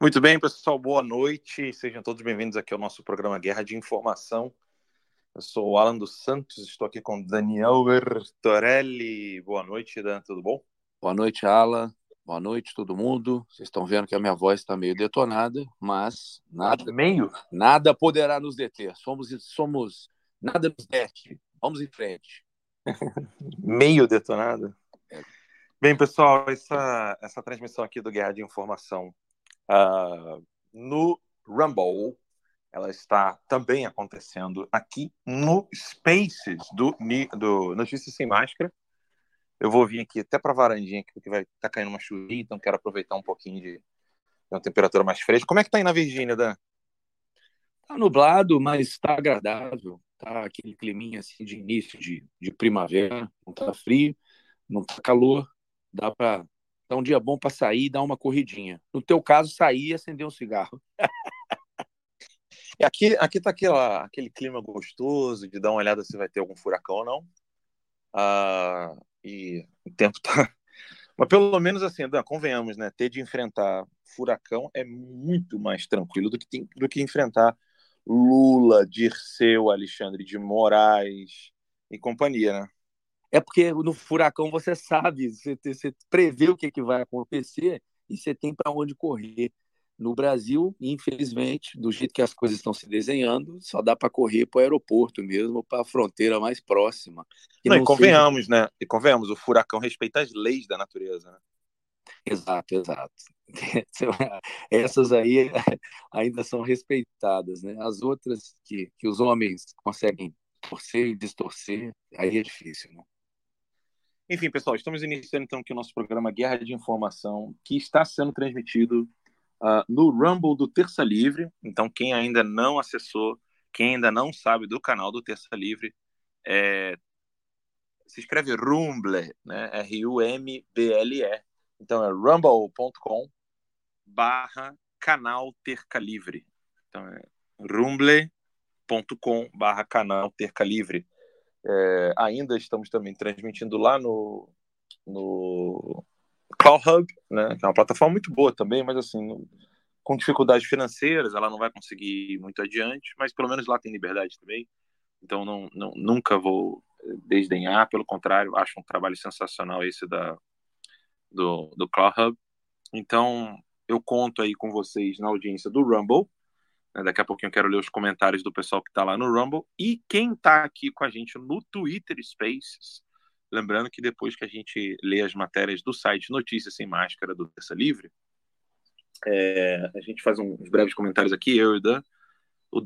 Muito bem, pessoal, boa noite. Sejam todos bem-vindos aqui ao nosso programa Guerra de Informação. Eu sou o Alan dos Santos, estou aqui com Daniel Bertorelli. Boa noite, Dan, tudo bom? Boa noite, Alan. Boa noite, todo mundo. Vocês estão vendo que a minha voz está meio detonada, mas nada, meio, nada poderá nos deter. Somos, somos, nada nos dete. Vamos em frente. meio detonada. É. Bem, pessoal, essa, essa transmissão aqui do Guerra de Informação uh, no Rumble. Ela está também acontecendo aqui no Spaces do, do Notícias Sem Máscara. Eu vou vir aqui até para a varandinha, porque vai estar tá caindo uma chuvinha, então quero aproveitar um pouquinho de, de uma temperatura mais fresca. Como é que está aí na Virgínia, Dan? Tá nublado, mas está agradável. Tá aquele climinha assim de início de, de primavera, não tá frio, não tá calor, dá para é um dia bom para sair dar uma corridinha. No teu caso, sair e acender um cigarro. aqui, aqui tá aquela, aquele clima gostoso de dar uma olhada se vai ter algum furacão ou não. Ah, e o tempo tá. Mas pelo menos assim, Dan, convenhamos, né? Ter de enfrentar furacão é muito mais tranquilo do que, tem, do que enfrentar Lula, Dirceu, Alexandre de Moraes e companhia, né? É porque no furacão você sabe, você, você prevê o que, que vai acontecer e você tem para onde correr. No Brasil, infelizmente, do jeito que as coisas estão se desenhando, só dá para correr para o aeroporto mesmo, para a fronteira mais próxima. Não, não, e convenhamos, seja... né? E convenhamos, o furacão respeita as leis da natureza, né? Exato, exato. Essas aí ainda são respeitadas, né? As outras que, que os homens conseguem torcer e distorcer, aí é difícil, né? Enfim, pessoal, estamos iniciando então aqui o nosso programa Guerra de Informação, que está sendo transmitido uh, no Rumble do Terça Livre. Então, quem ainda não acessou, quem ainda não sabe do canal do Terça Livre, é... se escreve Rumble, né? R-U-M-B-L-E. Então, é rumble.com barra canal Terca Livre. Então, é rumble.com barra canal Terca Livre. É, ainda estamos também transmitindo lá no, no Cloud Hub, né, que é uma plataforma muito boa também, mas assim, com dificuldades financeiras, ela não vai conseguir ir muito adiante, mas pelo menos lá tem liberdade também. Então não, não nunca vou desdenhar, pelo contrário, acho um trabalho sensacional esse da do, do Cloud Hub. Então eu conto aí com vocês na audiência do Rumble, daqui a pouquinho eu quero ler os comentários do pessoal que está lá no Rumble. E quem está aqui com a gente no Twitter Spaces. Lembrando que depois que a gente lê as matérias do site Notícias Sem Máscara do Terça Livre, é, a gente faz uns breves comentários aqui, eu e Dan.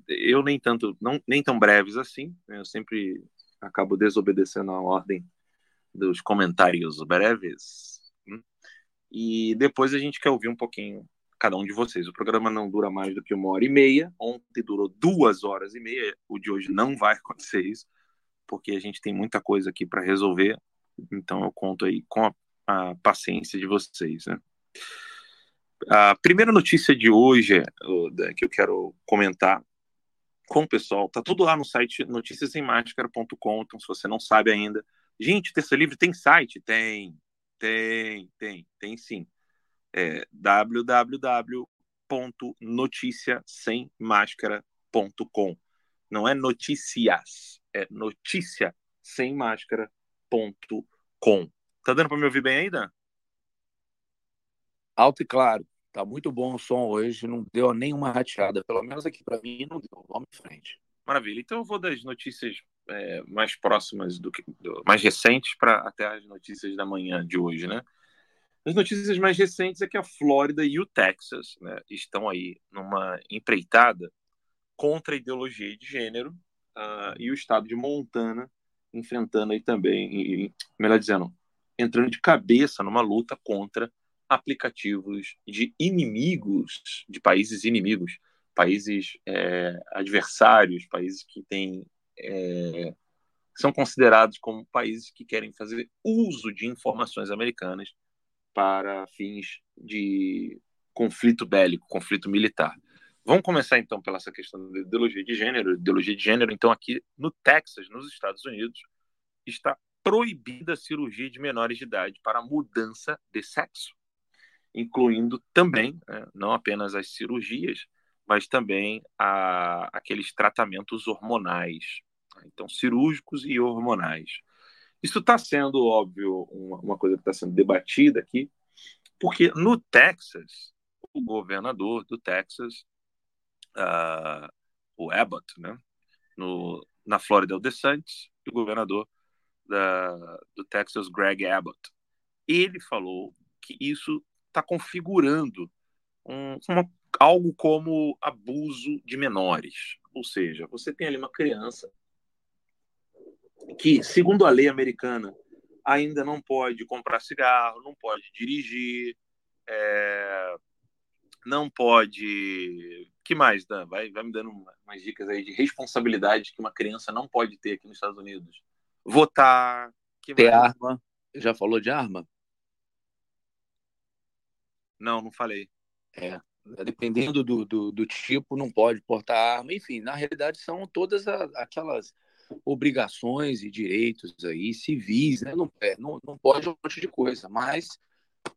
Eu nem tanto, não, nem tão breves assim. Né, eu sempre acabo desobedecendo a ordem dos comentários breves. Hum, e depois a gente quer ouvir um pouquinho cada um de vocês. O programa não dura mais do que uma hora e meia. Ontem durou duas horas e meia. O de hoje não vai acontecer isso, porque a gente tem muita coisa aqui para resolver. Então eu conto aí com a, a paciência de vocês. Né? A primeira notícia de hoje que eu quero comentar com o pessoal, tá tudo lá no site noticiasemmascara.com, então se você não sabe ainda, gente, Terça Livre tem site? Tem, tem, tem, tem sim é www.noticiasemmascara.com. Não é notícias, é notícia sem máscara.com. Tá dando para me ouvir bem ainda? Alto e claro. Tá muito bom o som hoje, não deu nenhuma rateada, pelo menos aqui para mim não deu. Vamos em frente. Maravilha. Então eu vou das notícias é, mais próximas do que do, mais recentes para até as notícias da manhã de hoje, né? As notícias mais recentes é que a Flórida e o Texas né, estão aí numa empreitada contra a ideologia de gênero uh, e o estado de Montana enfrentando aí também, e, melhor dizendo, entrando de cabeça numa luta contra aplicativos de inimigos, de países inimigos, países é, adversários, países que têm é, são considerados como países que querem fazer uso de informações americanas para fins de conflito bélico, conflito militar. Vamos começar então pela essa questão da ideologia de gênero. Ideologia de gênero, então, aqui no Texas, nos Estados Unidos, está proibida a cirurgia de menores de idade para mudança de sexo, incluindo também, né, não apenas as cirurgias, mas também a, aqueles tratamentos hormonais, então cirúrgicos e hormonais. Isso está sendo, óbvio, uma, uma coisa que está sendo debatida aqui, porque no Texas, o governador do Texas, uh, o Abbott, né? No, na Flórida, o DeSantis, e o governador da, do Texas, Greg Abbott. Ele falou que isso está configurando um, uma, algo como abuso de menores. Ou seja, você tem ali uma criança que, segundo a lei americana, ainda não pode comprar cigarro, não pode dirigir, é, não pode. que mais, Dan? Vai, vai me dando umas dicas aí de responsabilidade que uma criança não pode ter aqui nos Estados Unidos. Votar. Que ter mais? arma. Já falou de arma? Não, não falei. É. Dependendo do, do, do tipo, não pode portar arma. Enfim, na realidade, são todas aquelas obrigações e direitos aí civis, né? Não, é, não, não pode um monte de coisa, mas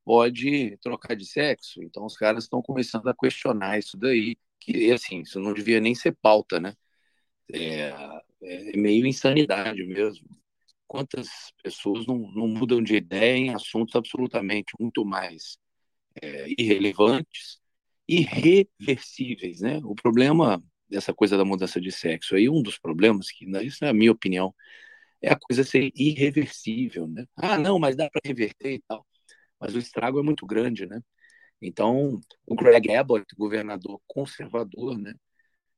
pode trocar de sexo. Então os caras estão começando a questionar isso daí, que assim, isso não devia nem ser pauta, né? É, é meio insanidade mesmo. Quantas pessoas não, não mudam de ideia em assuntos absolutamente muito mais é, irrelevantes, irreversíveis, né? O problema dessa coisa da mudança de sexo. Aí um dos problemas, que né, isso é a minha opinião, é a coisa ser irreversível, né? Ah, não, mas dá para reverter e tal. Mas o estrago é muito grande, né? Então, o Greg Abbott, governador conservador, né,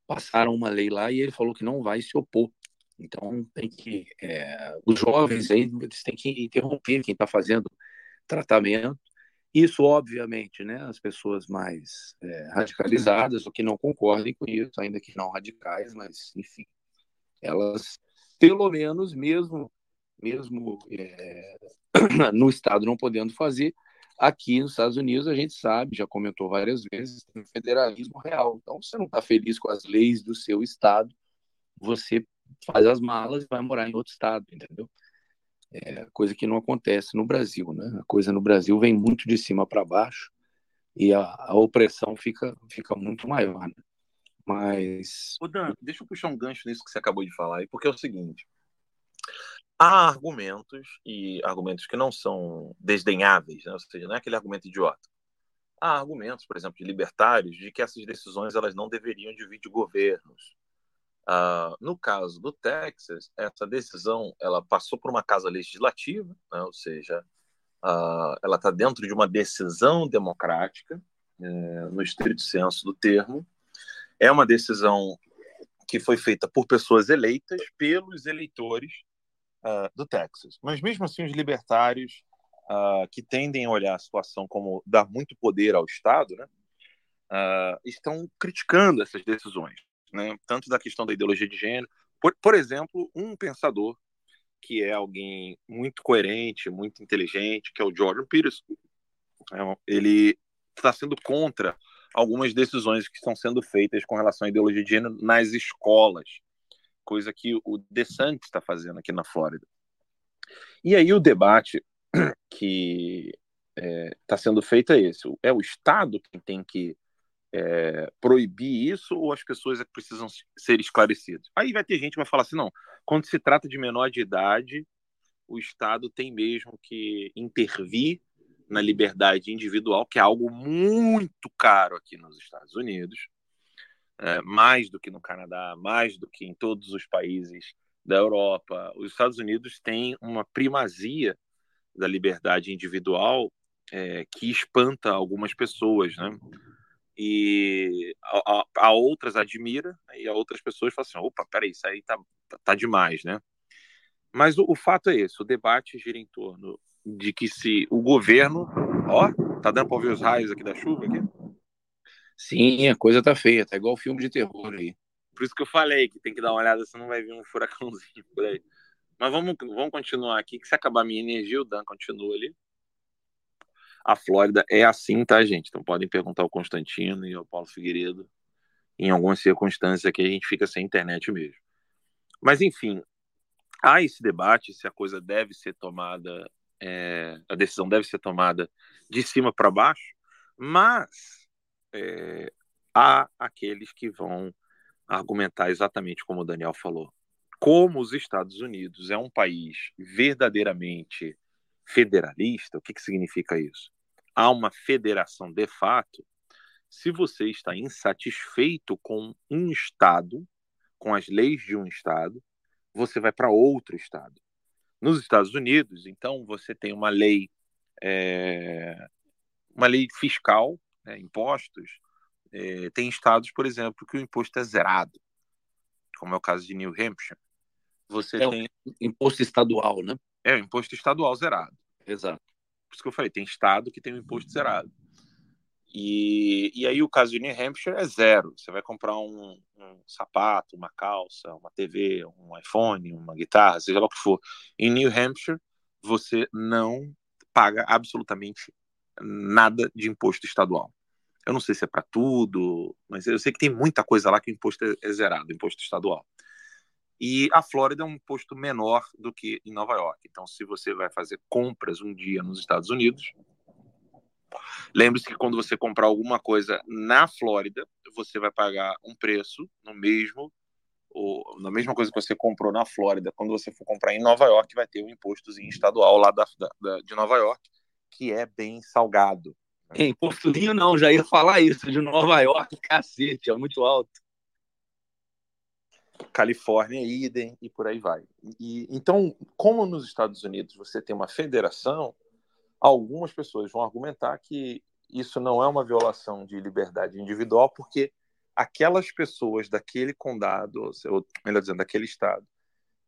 passaram uma lei lá e ele falou que não vai se opor. Então, tem que é, os jovens aí eles têm que interromper quem está fazendo tratamento isso, obviamente, né, as pessoas mais é, radicalizadas ou que não concordem com isso, ainda que não radicais, mas, enfim, elas, pelo menos, mesmo, mesmo é, no Estado não podendo fazer, aqui nos Estados Unidos a gente sabe, já comentou várias vezes, tem federalismo real. Então, você não está feliz com as leis do seu Estado, você faz as malas e vai morar em outro Estado, entendeu? É coisa que não acontece no Brasil, né? A coisa no Brasil vem muito de cima para baixo e a, a, opressão fica, fica muito maior, né? Mas. Ô Dan, deixa eu puxar um gancho nisso que você acabou de falar aí, porque é o seguinte: há argumentos, e argumentos que não são desdenháveis, né? ou seja, não é aquele argumento idiota. Há argumentos, por exemplo, de libertários, de que essas decisões elas não deveriam dividir governos, Uh, no caso do Texas, essa decisão ela passou por uma casa legislativa, né, ou seja, uh, ela está dentro de uma decisão democrática, é, no estrito senso do termo. É uma decisão que foi feita por pessoas eleitas pelos eleitores uh, do Texas. Mas mesmo assim, os libertários que tendem a olhar a situação como dar muito poder ao Estado, né, estão criticando essas decisões né? tanto da questão da ideologia de gênero. Por, por exemplo, um pensador que é alguém muito coerente, muito inteligente, que é o Jordan Peterson, é ele está sendo contra algumas decisões que estão sendo feitas com relação à ideologia de gênero nas escolas, coisa que o DeSantis está fazendo aqui na Flórida. E aí o debate que está é, tá sendo feito é esse: é o Estado que tem que é, proibir isso ou as pessoas é precisam ser esclarecidas? Aí vai ter gente que vai falar assim, não, quando se trata de menor de idade, o Estado tem mesmo que intervir na liberdade individual, que é algo muito caro aqui nos Estados Unidos, é, mais do que no Canadá, mais do que em todos os países da Europa. Os Estados Unidos têm uma primazia da liberdade individual é, que espanta algumas pessoas, né? E a, a, outras admira né, e a outras pessoas falam assim, opa, peraí, isso aí tá, tá, tá demais, né? Mas o, o, fato é esse, o debate gira em torno de que se o governo, ó, Tá dando para ouvir os raios aqui da chuva aqui? Sim, a coisa tá feia, tá igual filme de terror aí. Por isso que eu falei que tem que dar uma olhada, senão vai vir um furacãozinho por aí. Mas vamos, vamos continuar aqui, que se acabar a minha energia, o Dan continua ali. A Flórida é assim, tá, gente? Então podem perguntar ao Constantino e ao Paulo Figueiredo. Em algumas circunstâncias que a gente fica sem internet mesmo. Mas, enfim, há esse debate se a coisa deve ser tomada, é, a decisão deve ser tomada de cima para baixo, mas é, há aqueles que vão argumentar exatamente como o Daniel falou. Como os Estados Unidos é um país verdadeiramente federalista, o que, que significa isso? Há uma federação de fato. Se você está insatisfeito com um Estado, com as leis de um Estado, você vai para outro Estado. Nos Estados Unidos, então, você tem uma lei, é, uma lei fiscal, né, impostos, é, tem estados, por exemplo, que o imposto é zerado, como é o caso de New Hampshire. Você é tem imposto estadual, né? É o imposto estadual zerado. Exato. Por isso que eu falei, tem estado que tem um imposto zerado. E, e aí o caso de New Hampshire é zero. Você vai comprar um, um, sapato, uma calça, uma TV, um iPhone, uma guitarra, seja lá o que for. Em New Hampshire, você não paga absolutamente nada de imposto estadual. Eu não sei se é para tudo, mas eu sei que tem muita coisa lá que o imposto é, é zerado, imposto estadual. E a Flórida é um imposto menor do que em Nova York. Então, se você vai fazer compras um dia nos Estados Unidos, lembre-se que quando você comprar alguma coisa na Flórida, você vai pagar um preço no mesmo ou na mesma coisa que você comprou na Flórida, quando você for comprar em Nova York, vai ter um impostozinho estadual lá da, da, de Nova York, que é bem salgado. Em Portulinho não, já ia falar isso, de Nova York, cacete, é muito alto. Califórnia, idem e por aí vai. E, então, como nos Estados Unidos você tem uma federação, algumas pessoas vão argumentar que isso não é uma violação de liberdade individual, porque aquelas pessoas daquele condado, ou melhor dizendo, daquele estado,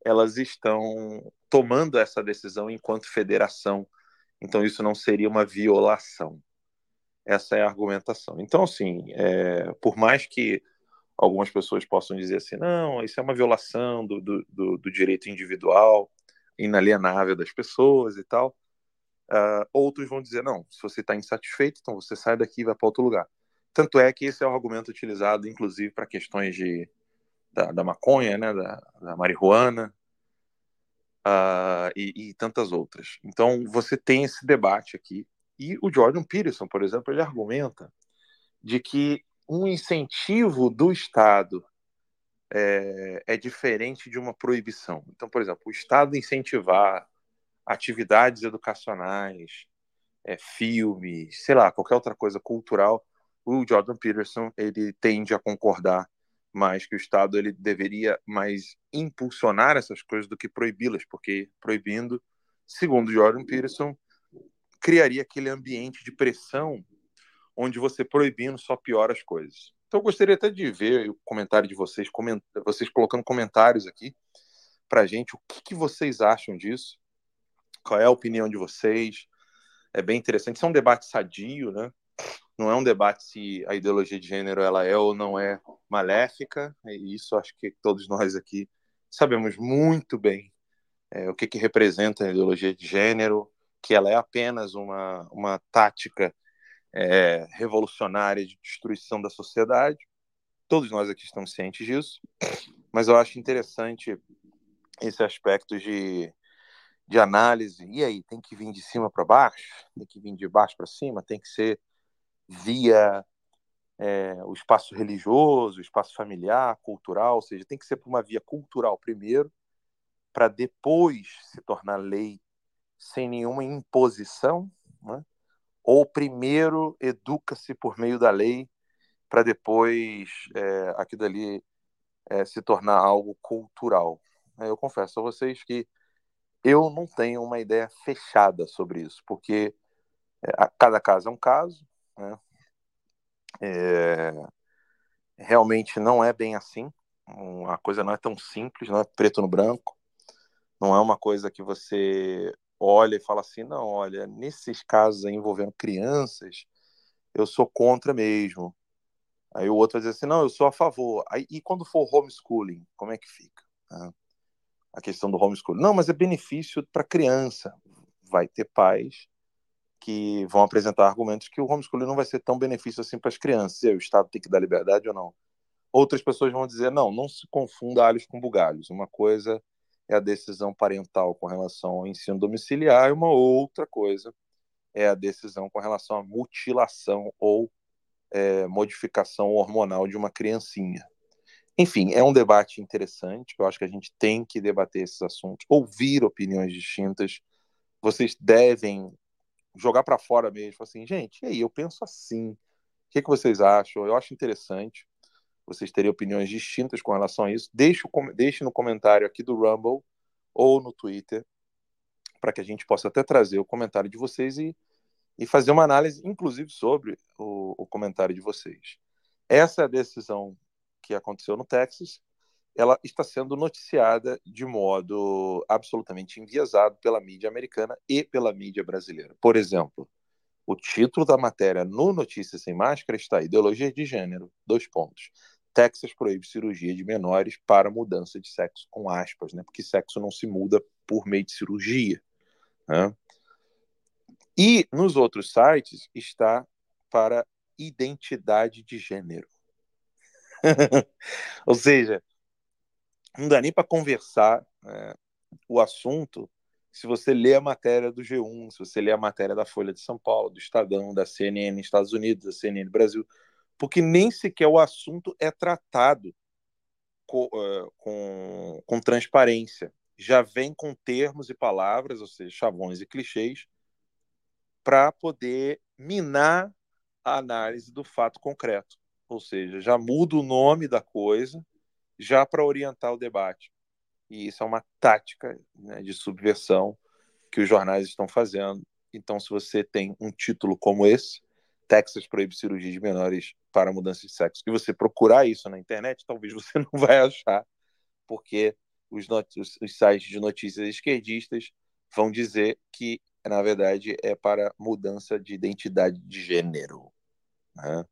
elas estão tomando essa decisão enquanto federação. Então, isso não seria uma violação. Essa é a argumentação. Então, assim, é, por mais que algumas pessoas possam dizer assim, não, isso é uma violação do, do, do, do direito individual, inalienável das pessoas e tal, uh, outros vão dizer, não, se você está insatisfeito, então você sai daqui e vai para outro lugar. Tanto é que esse é o argumento utilizado, inclusive, para questões de, da, da, maconha, né, da, da marihuana, uh, e, e tantas outras. Então, você tem esse debate aqui e o Jordan Peterson, por exemplo, ele argumenta de que um incentivo do Estado é, é, diferente de uma proibição. Então, por exemplo, o Estado incentivar atividades educacionais, é, filmes, sei lá, qualquer outra coisa cultural, o Jordan Peterson ele tende a concordar mais que o Estado ele deveria mais impulsionar essas coisas do que proibi-las, porque proibindo, segundo Jordan Peterson, criaria aquele ambiente de pressão onde você proibindo só piora as coisas. Então eu gostaria até de ver o comentário de vocês, coment... vocês colocando comentários aqui para gente, o que, que, vocês acham disso, qual é a opinião de vocês. É bem interessante, isso é um debate sadio, né? Não é um debate se a ideologia de gênero ela é ou não é maléfica, e isso acho que todos nós aqui sabemos muito bem é, o que, que representa a ideologia de gênero, que ela é apenas uma, uma tática é, revolucionária de destruição da sociedade. Todos nós aqui estamos cientes disso, mas eu acho interessante esse aspecto de, de análise. E aí, tem que vir de cima para baixo? Tem que vir de baixo para cima? Tem que ser via é, o espaço religioso, o espaço familiar, cultural, ou seja, tem que ser por uma via cultural primeiro, para depois se tornar lei sem nenhuma imposição, né? Ou primeiro educa-se por meio da lei para depois é, aquilo ali é, se tornar algo cultural. Eu confesso a vocês que eu não tenho uma ideia fechada sobre isso, porque é, cada caso é um caso, né? É, realmente não é bem assim, a coisa não é tão simples, não é preto no branco, não é uma coisa que você olha e fala assim: não, olha, nesses casos envolvendo crianças, eu sou contra mesmo. Aí o outro vai dizer assim: não, eu sou a favor. Aí, e quando for homeschooling, como é que fica? Ah, a questão do homeschooling. Não, mas é benefício para criança. Vai ter pais que vão apresentar argumentos que o homeschooling não vai ser tão benefício assim para as crianças. E aí, o Estado tem que dar liberdade ou não? Outras pessoas vão dizer: não, não se confunda alhos com bugalhos. Uma coisa é a decisão parental com relação ao ensino domiciliar, e uma outra coisa é a decisão com relação à mutilação ou é, modificação hormonal de uma criancinha. Enfim, é um debate interessante, eu acho que a gente tem que debater esses assuntos, ouvir opiniões distintas. Vocês devem jogar para fora mesmo, assim, gente, e aí, eu penso assim, o que, que vocês acham? Eu acho interessante vocês terem opiniões distintas com relação a isso, deixe, deixe no comentário aqui do Rumble ou no Twitter, para que a gente possa até trazer o comentário de vocês e, e fazer uma análise, inclusive, sobre o, o comentário de vocês. Essa é decisão que aconteceu no Texas. Ela está sendo noticiada de modo absolutamente enviesado pela mídia americana e pela mídia brasileira. Por exemplo, o título da matéria no Notícias Sem Máscara está Ideologia de Gênero, dois pontos. Texas proíbe cirurgia de menores para mudança de sexo, com aspas, né? porque sexo não se muda por meio de cirurgia. Né? E nos outros sites está para identidade de gênero. Ou seja, não dá nem para conversar né, o assunto se você lê a matéria do G1, se você lê a matéria da Folha de São Paulo, do Estadão, da CNN Estados Unidos, da CNN Brasil, porque nem sequer o assunto é tratado com, uh, com, com transparência. Já vem com termos e palavras, ou seja, chavões e clichês, para poder minar a análise do fato concreto. Ou seja, já muda o nome da coisa já para orientar o debate. E isso é uma tática né, de subversão que os jornais estão fazendo. Então, se você tem um título como esse, Texas proíbe cirurgia de menores para mudança de sexo. E você procurar isso na internet, talvez você não vai achar, porque os, os, os sites de notícias esquerdistas vão dizer que, na verdade, é para mudança de identidade de gênero. Né?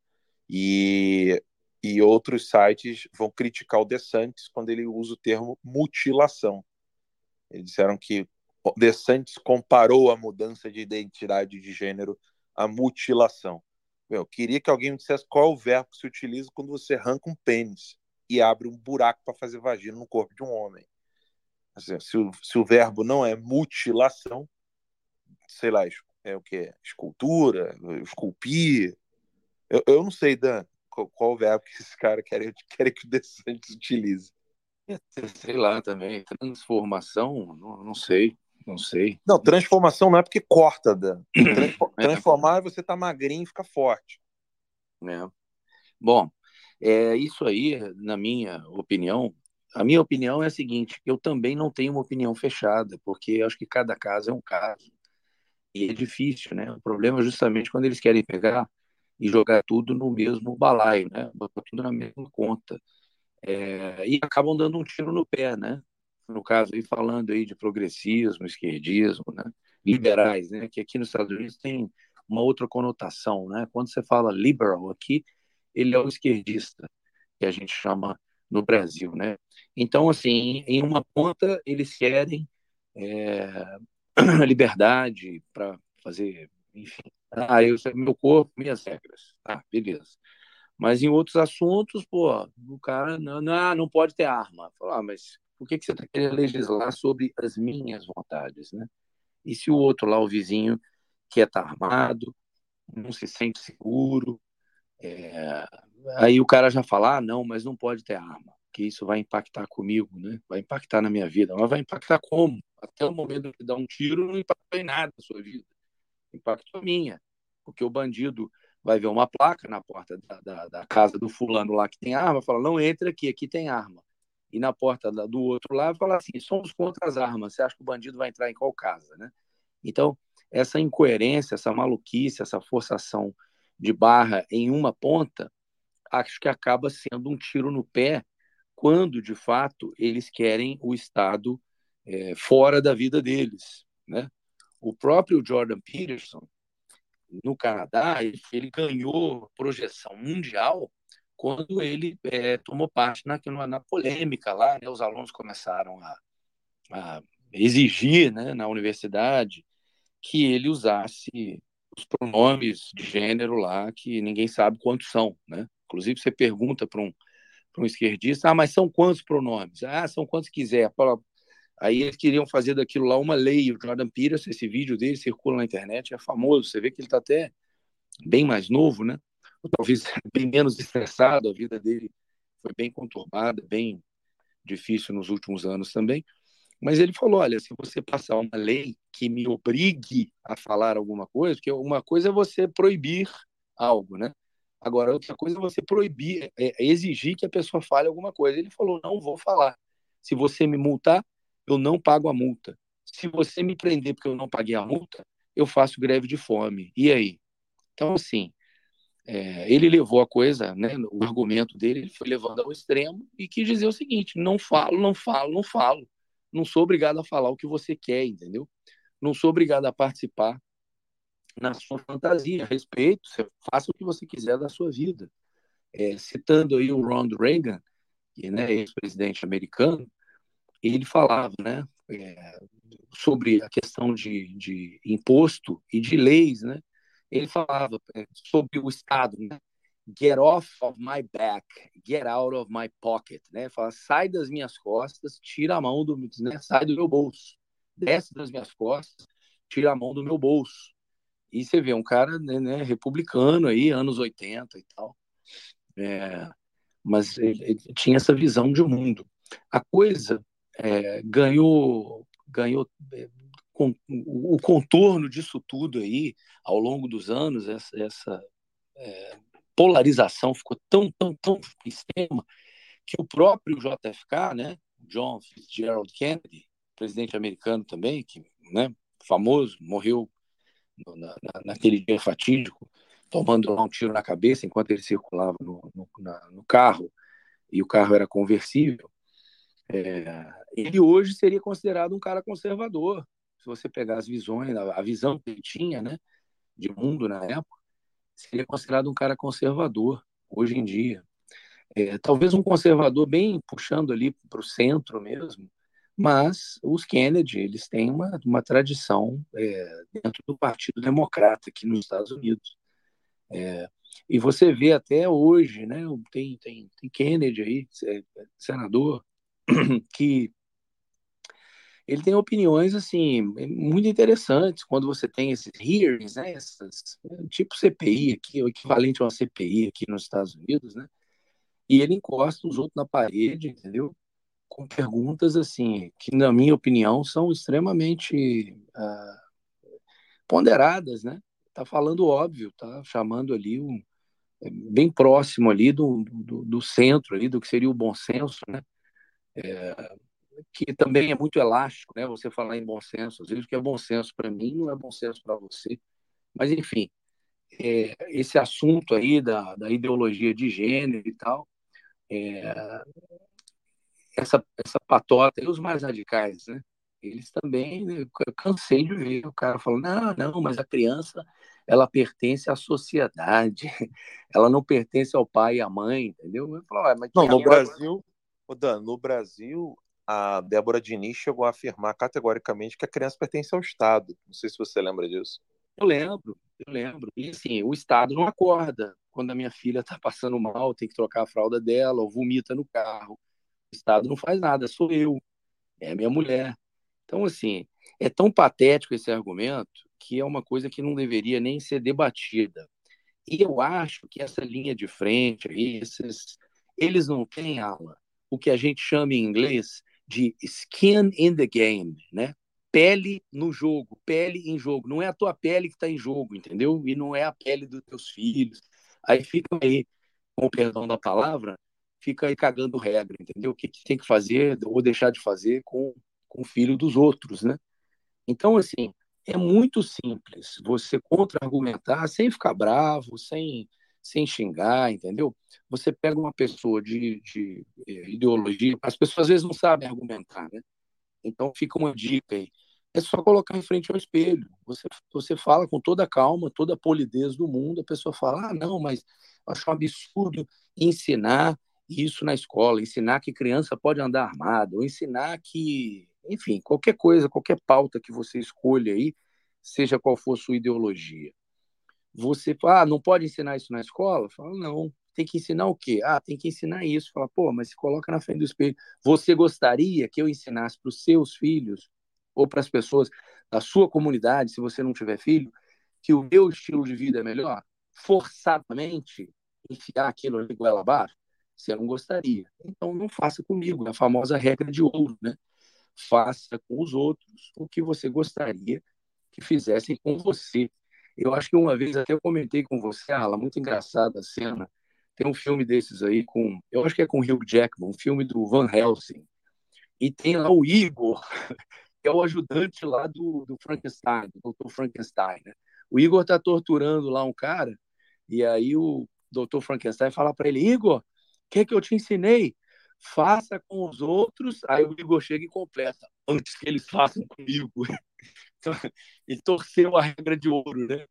E, e outros sites vão criticar o DeSantis quando ele usa o termo mutilação. Eles disseram que DeSantis comparou a mudança de identidade de gênero à mutilação. Eu queria que alguém me dissesse qual é o verbo que se utiliza quando você arranca um pênis e abre um buraco para fazer vagina no corpo de um homem. Assim, se, o, se o verbo não é mutilação, sei lá, é o que? Escultura, esculpir. Eu, eu não sei, Dan, qual, qual o verbo que esse cara quer, quer que o DeSantis utilize. Sei lá também. Transformação, não, não sei. Não sei. Não, transformação não é porque corta, Dan. Transformar é você tá magrinho e fica forte. É. Bom, é isso aí, na minha opinião. A minha opinião é a seguinte: eu também não tenho uma opinião fechada, porque acho que cada caso é um caso. E é difícil, né? O problema é justamente quando eles querem pegar e jogar tudo no mesmo balaio, né? Botar tudo na mesma conta. É, e acabam dando um tiro no pé, né? no caso aí falando aí de progressismo, esquerdismo, né? liberais, né? Que aqui nos Estados Unidos tem uma outra conotação, né? Quando você fala liberal aqui, ele é o esquerdista que a gente chama no Brasil, né? Então, assim, em uma ponta eles querem é, liberdade para fazer, enfim, ah, eu, meu corpo, minhas regras, ah, beleza. Mas em outros assuntos, pô, o cara não, não, não pode ter arma. Falar, ah, mas por que, que você está querendo legislar sobre as minhas vontades, né? E se o outro lá, o vizinho, quer estar tá armado, não se sente seguro, é... aí o cara já fala, ah, não, mas não pode ter arma, que isso vai impactar comigo, né? Vai impactar na minha vida. Mas vai impactar como? Até o momento que dá um tiro, não impactou em nada a sua vida. Impactou a minha, porque o bandido vai ver uma placa na porta da, da, da casa do fulano lá que tem arma, fala, não entre aqui, aqui tem arma e na porta do outro lado falar assim: somos contra as armas, você acha que o bandido vai entrar em qual casa? Né? Então, essa incoerência, essa maluquice, essa forçação de barra em uma ponta, acho que acaba sendo um tiro no pé quando, de fato, eles querem o Estado é, fora da vida deles. Né? O próprio Jordan Peterson, no Canadá, ele, ganhou projeção mundial quando ele é, tomou parte na, na polêmica lá, né, os alunos começaram a, a exigir né, na universidade que ele usasse os pronomes de gênero lá, que ninguém sabe quantos são. Né? Inclusive, você pergunta para um, um esquerdista, ah, mas são quantos pronomes? Ah, são quantos quiser. Aí eles queriam fazer daquilo lá uma lei. O Jordan Peterson, esse vídeo dele circula na internet, é famoso. Você vê que ele está até bem mais novo, né? Ou talvez bem menos estressado. A vida dele foi bem conturbada, bem difícil nos últimos anos também. Mas ele falou: olha, se você passar uma lei que me obrigue a falar alguma coisa, porque uma coisa é você proibir algo, né? Agora, outra coisa é você proibir, é, é exigir que a pessoa fale alguma coisa. Ele falou: não vou falar. Se você me multar, eu não pago a multa. Se você me prender porque eu não paguei a multa, eu faço greve de fome. E aí? Então, assim, é, ele levou a coisa, né, o argumento dele, ele foi levando ao extremo e quis dizer o seguinte: não falo, não falo, não falo. Não sou obrigado a falar o que você quer, entendeu? Não sou obrigado a participar na sua fantasia. Respeito, faça o que você quiser da sua vida. É, citando aí o Ronald Reagan, que né, ex-presidente americano, ele falava né, é, sobre a questão de, de imposto e de leis, né? Ele falava é, sobre o Estado, né? Get off of my back, get out of my pocket, né? Fala, sai das minhas costas, tira a mão do, né? sai do meu bolso, desce das minhas costas, tira a mão do meu bolso. E você vê um cara né, né republicano aí, anos 80 e tal, é, mas ele, ele tinha essa visão de mundo. A coisa é, ganhou, ganhou é, com, o contorno disso tudo aí, ao longo dos anos, essa, essa é, polarização ficou tão, tão, tão extrema que o próprio JFK, né, John Fitzgerald Kennedy, presidente americano também, que né, famoso, morreu na, na, naquele dia fatídico, tomando um tiro na cabeça enquanto ele circulava no, no, na, no carro, e o carro era conversível. É, ele hoje seria considerado um cara conservador, se você pegar as visões, a visão que ele tinha, né, de mundo na época, seria considerado um cara conservador hoje em dia. É, talvez um conservador bem puxando ali para o centro mesmo, mas os Kennedy eles têm uma, uma tradição é, dentro do Partido Democrata aqui nos Estados Unidos. É, e você vê até hoje, né, tem, tem, tem Kennedy aí, é, senador, que ele tem opiniões assim muito interessantes quando você tem esses hearings, né, essas, tipo CPI aqui, o equivalente a uma CPI aqui nos Estados Unidos, né? E ele encosta os outros na parede, entendeu? Com perguntas assim que, na minha opinião, são extremamente uh, ponderadas, né? Tá falando óbvio, tá chamando ali um é, bem próximo ali do, do, do centro ali do que seria o bom senso, né? é, que também é muito elástico, né? Você falar em bom senso, às vezes o que é bom senso para mim não é bom senso para você. Mas enfim, é, esse assunto aí da, da ideologia de gênero e tal, é, essa, essa patota e os mais radicais, né? Eles também, né, eu cansei de ver o cara falando, não, não, mas a criança, ela pertence à sociedade, ela não pertence ao pai e à mãe, entendeu? Eu falo, ah, mas não, no Brasil, Dan, no Brasil, a Débora Diniz chegou a afirmar categoricamente que a criança pertence ao Estado. Não sei se você lembra disso. Eu lembro, eu lembro. E assim, o Estado não acorda quando a minha filha está passando mal, tem que trocar a fralda dela, ou vomita no carro. O Estado não faz nada, sou eu, é minha mulher. Então, assim, é tão patético esse argumento que é uma coisa que não deveria nem ser debatida. E eu acho que essa linha de frente, esses, eles não têm ala o que a gente chama em inglês de skin in the game, né? Pele no jogo, pele em jogo. Não é a tua pele que está em jogo, entendeu? E não é a pele dos teus filhos. Aí fica aí, com o perdão da palavra, fica aí cagando regra, entendeu? O que, tem que fazer ou deixar de fazer com, com o filho dos outros, né? Então, assim, é muito simples você contra-argumentar sem ficar bravo, sem sem xingar, entendeu? Você pega uma pessoa de, de eh, ideologia, as pessoas às vezes não sabem argumentar, né? Então fica uma dica aí. é só colocar em frente ao espelho. Você, você fala com toda a calma, toda a polidez do mundo, a pessoa fala: ah, não, mas acho um absurdo ensinar isso na escola, ensinar que criança pode andar armada, ou ensinar que, enfim, qualquer coisa, qualquer pauta que você escolha aí, seja qual for sua ideologia. Você fala, ah, não pode ensinar isso na escola? Fala, não. Tem que ensinar o quê? Ah, tem que ensinar isso. Fala, pô, mas se coloca na frente do espelho. Você gostaria que eu ensinasse para os seus filhos ou para as pessoas da sua comunidade, se você não tiver filho, que o meu estilo de vida é melhor? Forçadamente, enfiar aquilo ali goela abaixo? Você não gostaria. Então não faça comigo, é a famosa regra de ouro, né? Faça com os outros o que você gostaria que fizessem com você. Eu acho que uma vez até eu comentei com você, Ala, muito engraçada a cena. Tem um filme desses aí com, eu acho que é com Hugh Jackman, um filme do Van Helsing. E tem lá o Igor, que é o ajudante lá do, do Frankenstein, do Dr. Frankenstein, né? O Igor tá torturando lá um cara, e aí o Dr. Frankenstein fala para ele: Igor, o que, que eu te ensinei? Faça com os outros. Aí o Igor chega e completa: antes que eles façam comigo. Então, ele torceu a regra de ouro, né?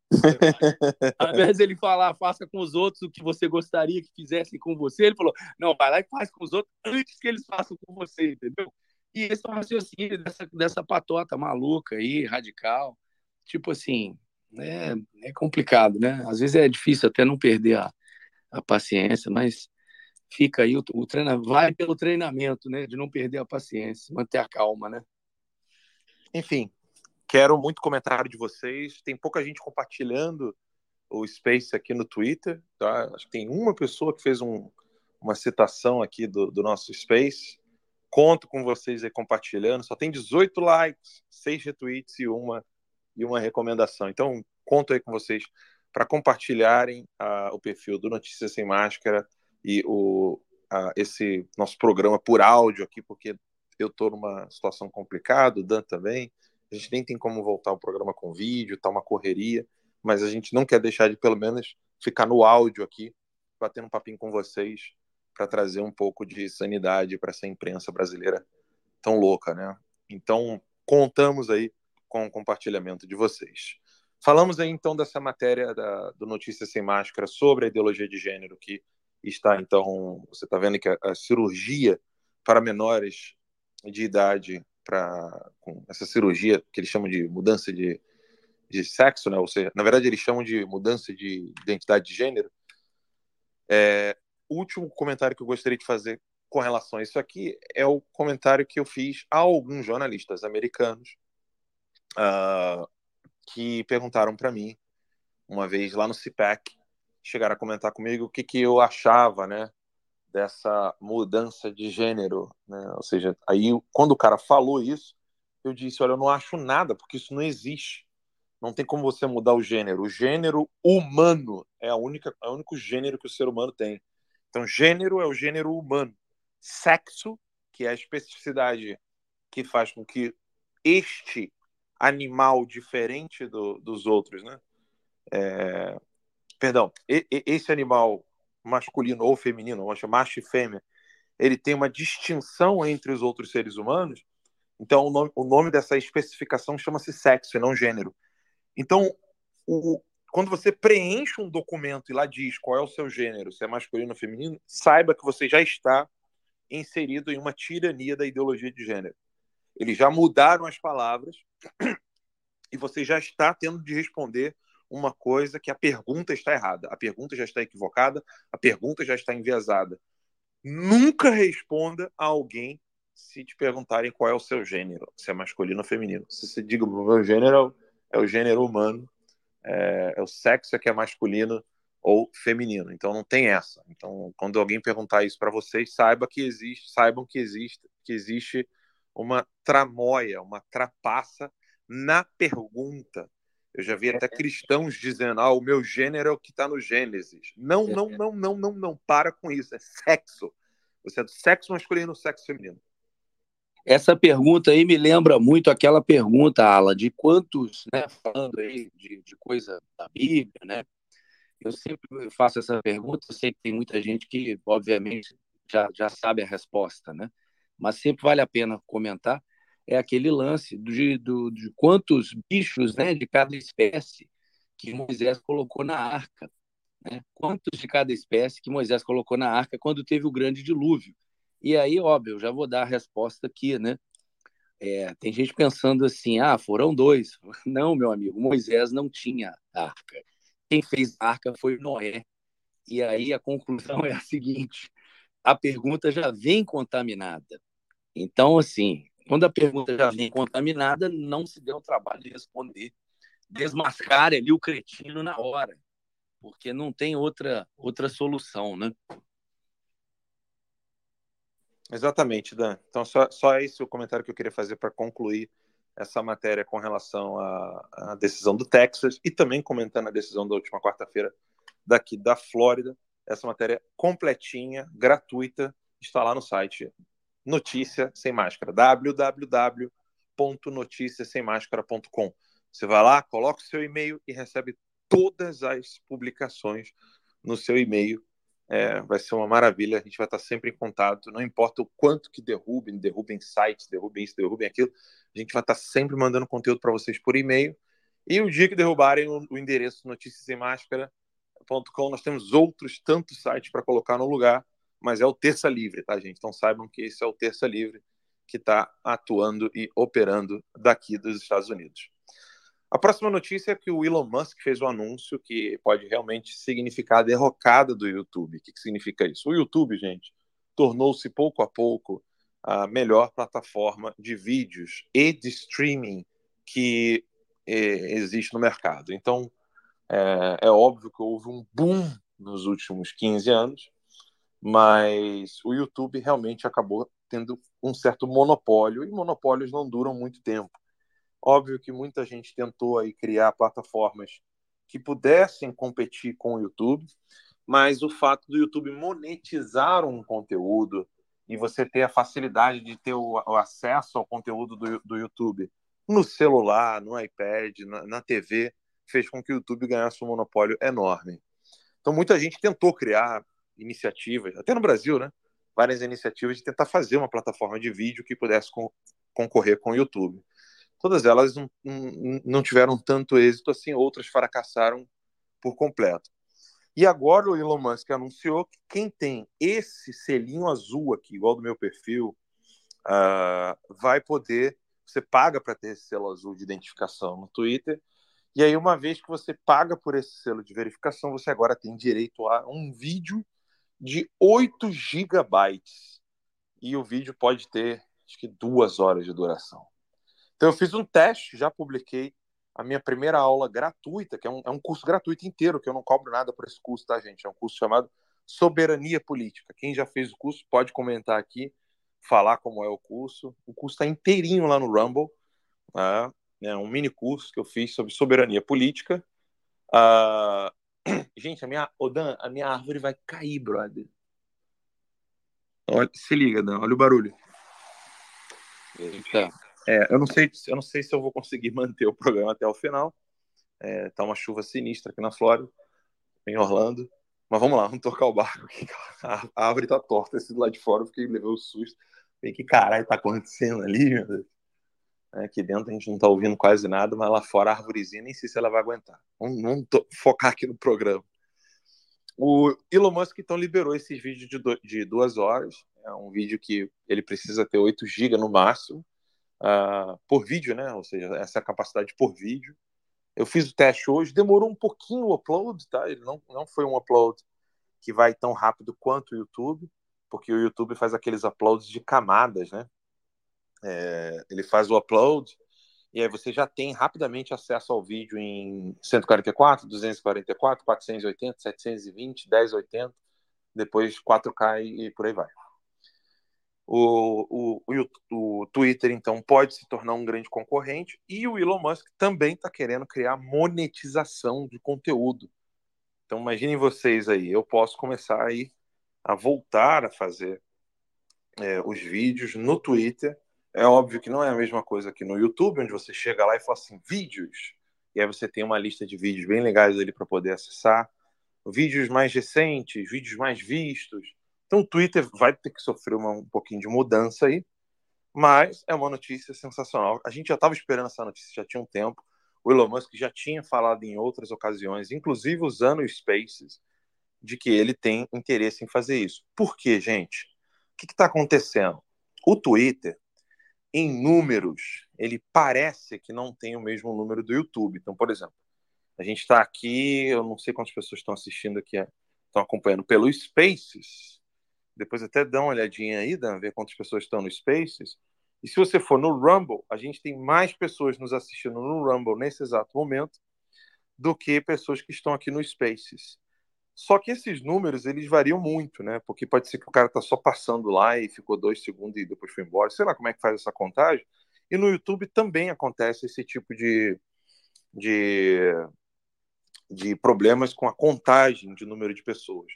Ao invés de ele falar, faça com os outros o que você gostaria que fizessem com você, ele falou, não, vai lá e faz com os outros antes que eles façam com você, entendeu? E esse é o raciocínio dessa, dessa patota maluca aí, radical. Tipo assim, é, é complicado, né? Às vezes é difícil até não perder a, a paciência, mas fica aí o, o vai pelo treinamento, né? De não perder a paciência, manter a calma, né? Enfim, quero muito comentário de vocês. Tem pouca gente compartilhando o Space aqui no Twitter, tá? Acho que tem uma pessoa que fez um, uma citação aqui do, do nosso Space. Conto com vocês aí compartilhando. Só tem 18 likes, 6 retweets e uma, e uma recomendação. Então, conto aí com vocês para compartilharem uh, o perfil do Notícias Sem Máscara e o, uh, esse nosso programa por áudio aqui, porque eu estou numa situação complicada, o Dan também. A gente nem tem como voltar o programa com vídeo, tá uma correria, mas a gente não quer deixar de pelo menos ficar no áudio aqui, batendo um papinho com vocês para trazer um pouco de sanidade para essa imprensa brasileira tão louca, né? Então, contamos aí com o compartilhamento de vocês. Falamos aí então dessa matéria da, do Notícias Sem Máscara sobre a ideologia de gênero, que está então, você está vendo que a, a, cirurgia para menores de idade, para essa cirurgia que eles chamam de mudança de, de sexo, né? ou seja, na verdade eles chamam de mudança de identidade de gênero, é, último comentário que eu gostaria de fazer com relação a isso aqui é o comentário que eu fiz a alguns jornalistas americanos uh, que perguntaram para mim, uma vez lá no CPAC, chegaram a comentar comigo o que, que eu achava né, dessa mudança de gênero. Né? Ou seja, aí quando o cara falou isso, eu disse: Olha, eu não acho nada, porque isso não existe. Não tem como você mudar o gênero. O gênero humano é a única, é o único gênero que o ser humano tem. Então, gênero é o gênero humano. Sexo, que é a especificidade que faz com que este animal diferente do, dos outros, né? É... Perdão, esse animal masculino ou feminino, macho e fêmea, ele tem uma distinção entre os outros seres humanos. Então, o nome, o nome dessa especificação chama-se sexo e não gênero. Então, o, quando você preenche um documento e lá diz qual é o seu gênero, se é masculino ou feminino, saiba que você já está inserido em uma tirania da ideologia de gênero. Eles já mudaram as palavras e você já está tendo de responder uma coisa que a pergunta está errada, a pergunta já está equivocada, a pergunta já está enviesada. Nunca responda a alguém se te perguntarem qual é o seu gênero, se é masculino ou feminino. Se você diga o meu gênero é o gênero humano, é, é o sexo é que é masculino ou feminino. Então não tem essa. Então quando alguém perguntar isso para vocês, saiba que existe, saibam que existe, que existe uma tramóia, uma trapaça na pergunta. Eu já vi até cristãos dizendo: "Ah, o meu gênero é o que está no Gênesis". Não, não, não, não, não, não. Para com isso. É sexo. Você é do sexo masculino ou sexo feminino. Essa pergunta aí me lembra muito aquela pergunta, Ala, de quantos, né, falando aí de, de coisa da Bíblia, né? Eu sempre faço essa pergunta, eu sei que tem muita gente que, obviamente, já, já sabe a resposta, né? Mas sempre vale a pena comentar. É aquele lance de, do, de quantos bichos né, de cada espécie que Moisés colocou na arca. Né? Quantos de cada espécie que Moisés colocou na arca quando teve o grande dilúvio. E aí, óbvio, eu já vou dar a resposta aqui, né? É, tem gente pensando assim, ah, foram dois. Não, meu amigo, Moisés não tinha arca. Quem fez arca foi Noé. E aí a conclusão é a seguinte: a pergunta já vem contaminada. Então, assim, quando a pergunta já vem contaminada, não se deu o trabalho de responder. Desmascare ali o cretino na hora, porque não tem outra, outra solução, né? Exatamente, Dan. Então, só, só esse o comentário que eu queria fazer para concluir essa matéria com relação à, à, decisão do Texas e também comentando a decisão da última quarta-feira daqui da Flórida. Essa matéria completinha, gratuita, está lá no site Notícia Sem Máscara, www.noticiasemmáscara.com. Você vai lá, coloca o seu e-mail e recebe todas as publicações no seu e-mail. É, vai ser uma maravilha, a gente vai estar sempre em contato, não importa o quanto que derrubem, derrubem sites, derrubem isso, derrubem aquilo, a gente vai estar sempre mandando conteúdo para vocês por e-mail. E o dia que derrubarem o, endereço noticiasemmascara.com, nós temos outros tantos sites para colocar no lugar, mas é o Terça Livre, tá, gente? Então saibam que esse é o Terça Livre que está atuando e operando daqui dos Estados Unidos. A próxima notícia é que o Elon Musk fez um anúncio que pode realmente significar a derrocada do YouTube. O que, que significa isso? O YouTube, gente, tornou-se pouco a pouco a melhor plataforma de vídeos e de streaming que é, existe no mercado. Então, é, é, óbvio que houve um boom nos últimos 15 anos, mas o YouTube realmente acabou tendo um certo monopólio, e monopólios não duram muito tempo. Óbvio que muita gente tentou aí criar plataformas que pudessem competir com o YouTube, mas o fato do YouTube monetizar um conteúdo e você ter a facilidade de ter o, acesso ao conteúdo do, do, YouTube no celular, no iPad, na, na TV, fez com que o YouTube ganhasse um monopólio enorme. Então muita gente tentou criar iniciativas, até no Brasil, né? Várias iniciativas de tentar fazer uma plataforma de vídeo que pudesse concorrer com o YouTube todas elas não, não, tiveram tanto êxito assim, outras fracassaram por completo. E agora o Elon Musk anunciou que quem tem esse selinho azul aqui, igual do meu perfil, uh, vai poder. Você paga para ter esse selo azul de identificação no Twitter. E aí, uma vez que você paga por esse selo de verificação, você agora tem direito a um vídeo de 8 gigabytes. E o vídeo pode ter, acho que, duas horas de duração. Então eu fiz um teste, já publiquei a minha primeira aula gratuita, que é um, é um curso gratuito inteiro, que eu não cobro nada por esse curso, tá, gente? É um curso chamado Soberania Política. Quem já fez o curso pode comentar aqui, falar como é o curso. O curso está inteirinho lá no Rumble. Né? É um mini curso que eu fiz sobre soberania política. Uh... Gente, a minha, oh, Dan, a minha árvore vai cair, brother. Olha, se liga, Dan, olha o barulho. Eita. É, eu não sei, eu não sei se eu vou conseguir manter o programa até o final. É, tá uma chuva sinistra aqui na Flórida, em Orlando. Mas vamos lá, vamos tocar o barco aqui. A árvore tá torta, esse do lado de fora, eu fiquei levei o susto. Falei, que caralho tá acontecendo ali, meu Deus? É, aqui dentro a gente não tá ouvindo quase nada, mas lá fora a árvorezinha nem sei se ela vai aguentar. Vamos, vamos focar aqui no programa. O Elon Musk então liberou esses vídeos de, do, de duas horas. É um vídeo que ele precisa ter 8 GB no máximo uh, por vídeo, né? Ou seja, essa é a capacidade por vídeo. Eu fiz o teste hoje, demorou um pouquinho o upload, tá? Ele não, não foi um upload que vai tão rápido quanto o YouTube, porque o YouTube faz aqueles uploads de camadas, né? É, ele faz o upload e aí você já tem rapidamente acesso ao vídeo em 144, 244, 480, 720, 1080, depois 4K e por aí vai. O, o, o, o Twitter, então, pode se tornar um grande concorrente e o Elon Musk também está querendo criar monetização de conteúdo. Então, imaginem vocês aí, eu posso começar aí a voltar a fazer é, os vídeos no Twitter. É óbvio que não é a mesma coisa que no YouTube, onde você chega lá e fala assim, vídeos. E aí você tem uma lista de vídeos bem legais ali para poder acessar. Vídeos mais recentes, vídeos mais vistos. Então o Twitter vai ter que sofrer uma, um pouquinho de mudança aí, Mas é uma notícia sensacional. A gente já estava esperando essa notícia já tinha um tempo. O Elon Musk já tinha falado em outras ocasiões, inclusive usando o Spaces, de que ele tem interesse em fazer isso. Por quê, gente? O que está acontecendo? O Twitter, em números, ele parece que não tem o mesmo número do YouTube. Então, por exemplo, a gente está aqui, eu não sei quantas pessoas estão assistindo aqui, estão acompanhando pelo Spaces. Depois até dá uma olhadinha aí, Dan, ver quantas pessoas estão no Spaces. E se você for no Rumble, a gente tem mais pessoas nos assistindo no Rumble nesse exato momento do que pessoas que estão aqui no Spaces. Só que esses números eles variam muito, né? Porque pode ser que o cara tá só passando lá e ficou dois segundos e depois foi embora. Sei lá como é que faz essa contagem. E no YouTube também acontece esse tipo de, de, de problemas com a contagem de número de pessoas.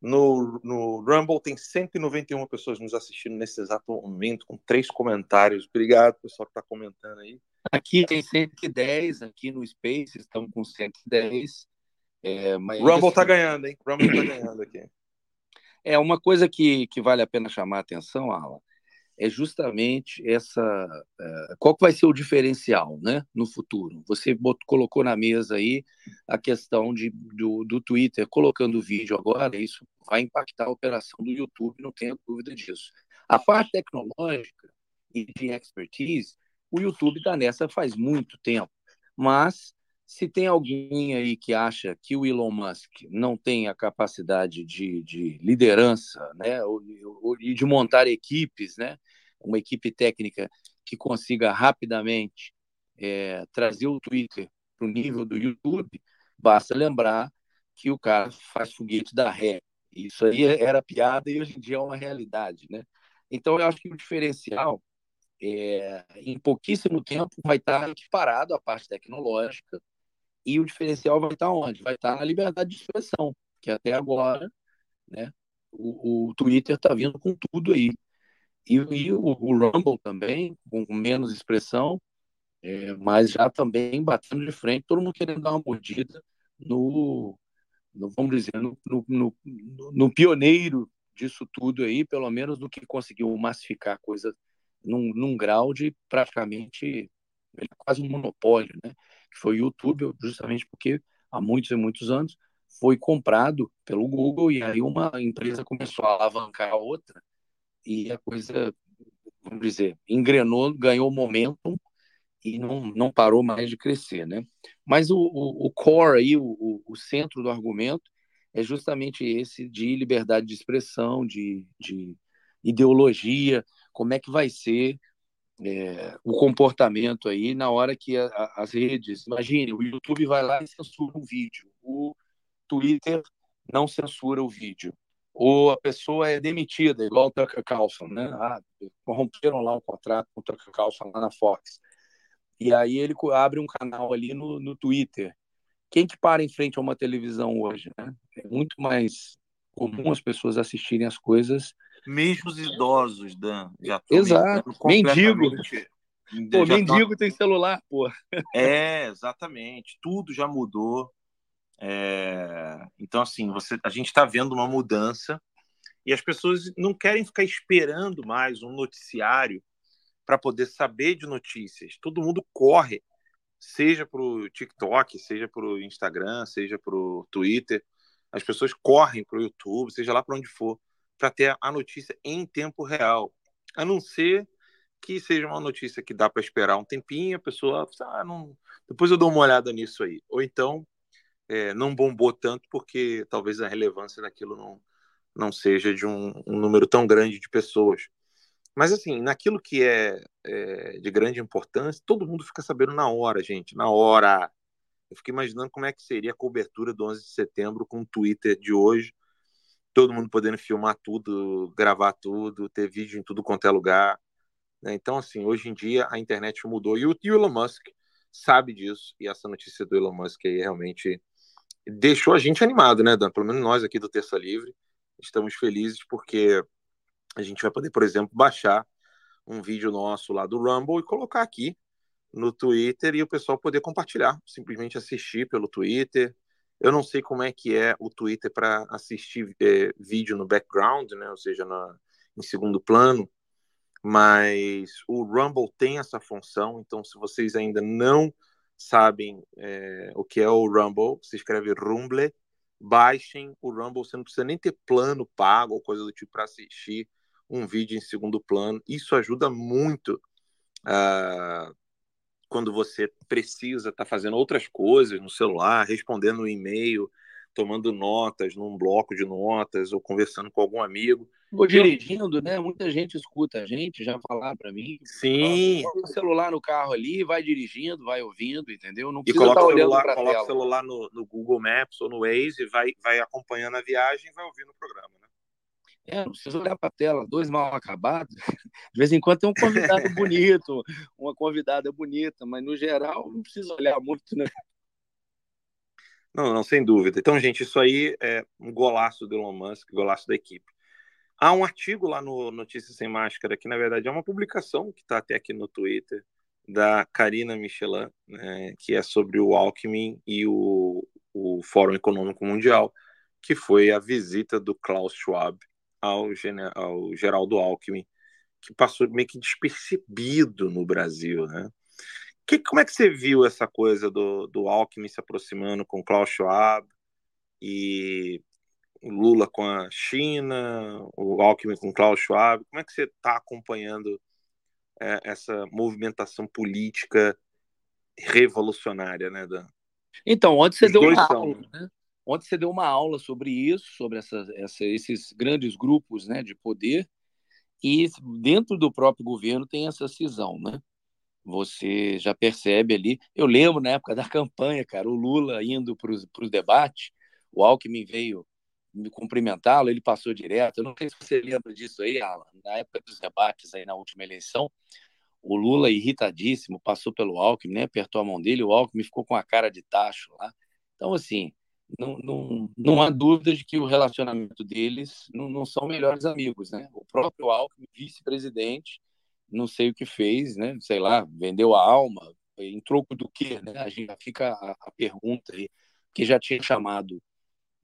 No, no Rumble tem 191 pessoas nos assistindo nesse exato momento, com três comentários. Obrigado, pessoal que está comentando aí. Aqui tem 110, aqui no Space estamos com 110. É, mas, Rumble está assim, ganhando, hein? Rumble está ganhando aqui. É uma coisa que, que vale a pena chamar a atenção, Alan, é justamente essa. Uh, qual que vai ser o diferencial né, no futuro? Você botou, colocou na mesa aí a questão de, do, do Twitter colocando o vídeo agora, isso vai impactar a operação do YouTube, não tenha dúvida disso. A parte tecnológica e de expertise, o YouTube está nessa faz muito tempo, mas se tem alguém aí que acha que o Elon Musk não tem a capacidade de, de liderança, né, e de montar equipes, né, uma equipe técnica que consiga rapidamente é, trazer o Twitter para o nível do YouTube, basta lembrar que o cara faz foguete da ré. Isso aí era piada e hoje em dia é uma realidade, né? Então eu acho que o diferencial é, em pouquíssimo tempo vai estar equiparado à parte tecnológica e o diferencial vai estar onde? Vai estar na liberdade de expressão, que até agora, né, o, o Twitter está vindo com tudo aí. E, e o, o, Rumble também, com menos expressão, é, mas já também batendo de frente, todo mundo querendo dar uma mordida no, no vamos dizer, no, no, no, pioneiro disso tudo aí, pelo menos do que conseguiu massificar a coisa num, num grau de praticamente quase um monopólio, né? Que foi o YouTube, justamente porque há muitos e muitos anos foi comprado pelo Google e aí uma empresa começou a alavancar a outra e a coisa, vamos dizer, engrenou, ganhou momentum e não, não parou mais de crescer, né? Mas o, o, o core aí, o, o centro do argumento é justamente esse de liberdade de expressão, de, de ideologia, como é que vai ser é, o comportamento aí na hora que a, a, as redes. Imagine, o YouTube vai lá e censura um vídeo, o Twitter não censura o vídeo, ou a pessoa é demitida, igual o Tucker Carlson, né? Ah, corromperam lá o contrato com o Tucker Carlson lá na Fox. E aí ele abre um canal ali no, no Twitter. Quem que para em frente a uma televisão hoje, né? É muito mais comum as pessoas assistirem as coisas mesmo os idosos, Dan, já Exato. Mendigo. Pô, mendigo tem celular, pô. É, exatamente. Tudo já mudou. É... Então, assim, você, a gente está vendo uma mudança e as pessoas não querem ficar esperando mais um noticiário para poder saber de notícias. Todo mundo corre, seja para o TikTok, seja para o Instagram, seja para o Twitter. As pessoas correm para o YouTube, seja lá para onde for para ter a notícia em tempo real. A não ser que seja uma notícia que dá para esperar um tempinho, a pessoa, ah, não... depois eu dou uma olhada nisso aí. Ou então, é, não bombou tanto porque talvez a relevância daquilo não, não seja de um, um número tão grande de pessoas. Mas, assim, naquilo que é, é, de grande importância, todo mundo fica sabendo na hora, gente, na hora. Eu fico imaginando como é que seria a cobertura do 11 de setembro com o Twitter de hoje, todo mundo podendo filmar tudo, gravar tudo, ter vídeo em tudo quanto é lugar. Né? Então, assim, hoje em dia a internet mudou e o Elon Musk sabe disso. E essa notícia do Elon Musk aí realmente deixou a gente animado, né, Dan? Pelo menos nós aqui do Terça Livre estamos felizes porque a gente vai poder, por exemplo, baixar um vídeo nosso lá do Rumble e colocar aqui no Twitter e o pessoal poder compartilhar, simplesmente assistir pelo Twitter, eu não sei como é que é o Twitter para assistir é, vídeo no background, né? ou seja, na, em segundo plano, mas o Rumble tem essa função, então se vocês ainda não sabem é, o que é o Rumble, se escreve Rumble, baixem o Rumble, você não precisa nem ter plano pago ou coisa do tipo para assistir um vídeo em segundo plano. Isso ajuda muito uh, quando você precisa estar tá fazendo outras coisas no celular, respondendo um e-mail, tomando notas num bloco de notas ou conversando com algum amigo. Ou dirigindo, né? Muita gente escuta a gente, já falar para mim. Sim. o celular no carro ali, vai dirigindo, vai ouvindo, entendeu? Não precisa e coloca, o celular, coloca o celular no, no, Google Maps ou no Waze, vai, vai acompanhando a viagem e vai ouvindo o programa, né? É, não precisa olhar para a tela, dois mal acabados. De vez em quando tem um convidado bonito, uma convidada bonita, mas no geral não precisa olhar muito, né? Não, não, sem dúvida. Então, gente, isso aí é um golaço do Elon Musk, golaço da equipe. Há um artigo lá no Notícias Sem Máscara, que na verdade é uma publicação que está até aqui no Twitter, da Karina Michelin, né, que é sobre o Alckmin e o, o Fórum Econômico Mundial, que foi a visita do Klaus Schwab ao, ao Geraldo Alckmin, que passou meio que despercebido no Brasil, né? Que, como é que você viu essa coisa do, do Alckmin se aproximando com Klaus Schwab e Lula com a China, o Alckmin com Klaus Schwab? Como é que você está acompanhando é, essa movimentação política revolucionária, né, Dan? Então, ontem você Os deu são, aula, né? Ontem você deu uma aula sobre isso, sobre essa, essa, esses grandes grupos né, de poder, e dentro do próprio governo tem essa cisão, né? você já percebe ali. Eu lembro na época da campanha, cara, o Lula indo para os debates, o Alckmin veio me cumprimentá-lo, ele passou direto. Eu não sei se você lembra disso aí, Alan. Na época dos debates aí na última eleição, o Lula, irritadíssimo, passou pelo Alckmin, né? apertou a mão dele, o Alckmin ficou com a cara de tacho lá. Então, assim, não, não, não há dúvida de que o relacionamento deles não, não são melhores amigos, né? O próprio Alckmin, vice-presidente, não sei o que fez, né? Sei lá, vendeu a alma, em troco do quê, né? A gente fica a, a pergunta aí, que já tinha chamado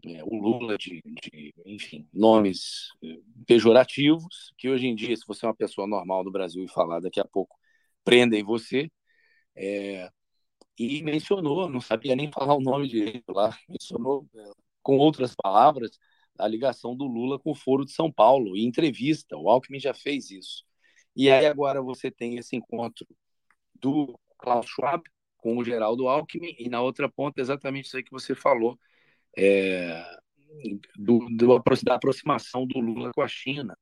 é, o Lula de, de, enfim, nomes é, pejorativos, que hoje em dia, se você é uma pessoa normal no Brasil e falar daqui a pouco, prendem você. É, e mencionou, não sabia nem falar o nome direito lá, mencionou com outras palavras a ligação do Lula com o Foro de São Paulo, em entrevista. O Alckmin já fez isso. E aí agora você tem esse encontro do Klaus Schwab com o Geraldo Alckmin e na outra ponta exatamente isso aí que você falou é, do, do, da aproximação do Lula com a China.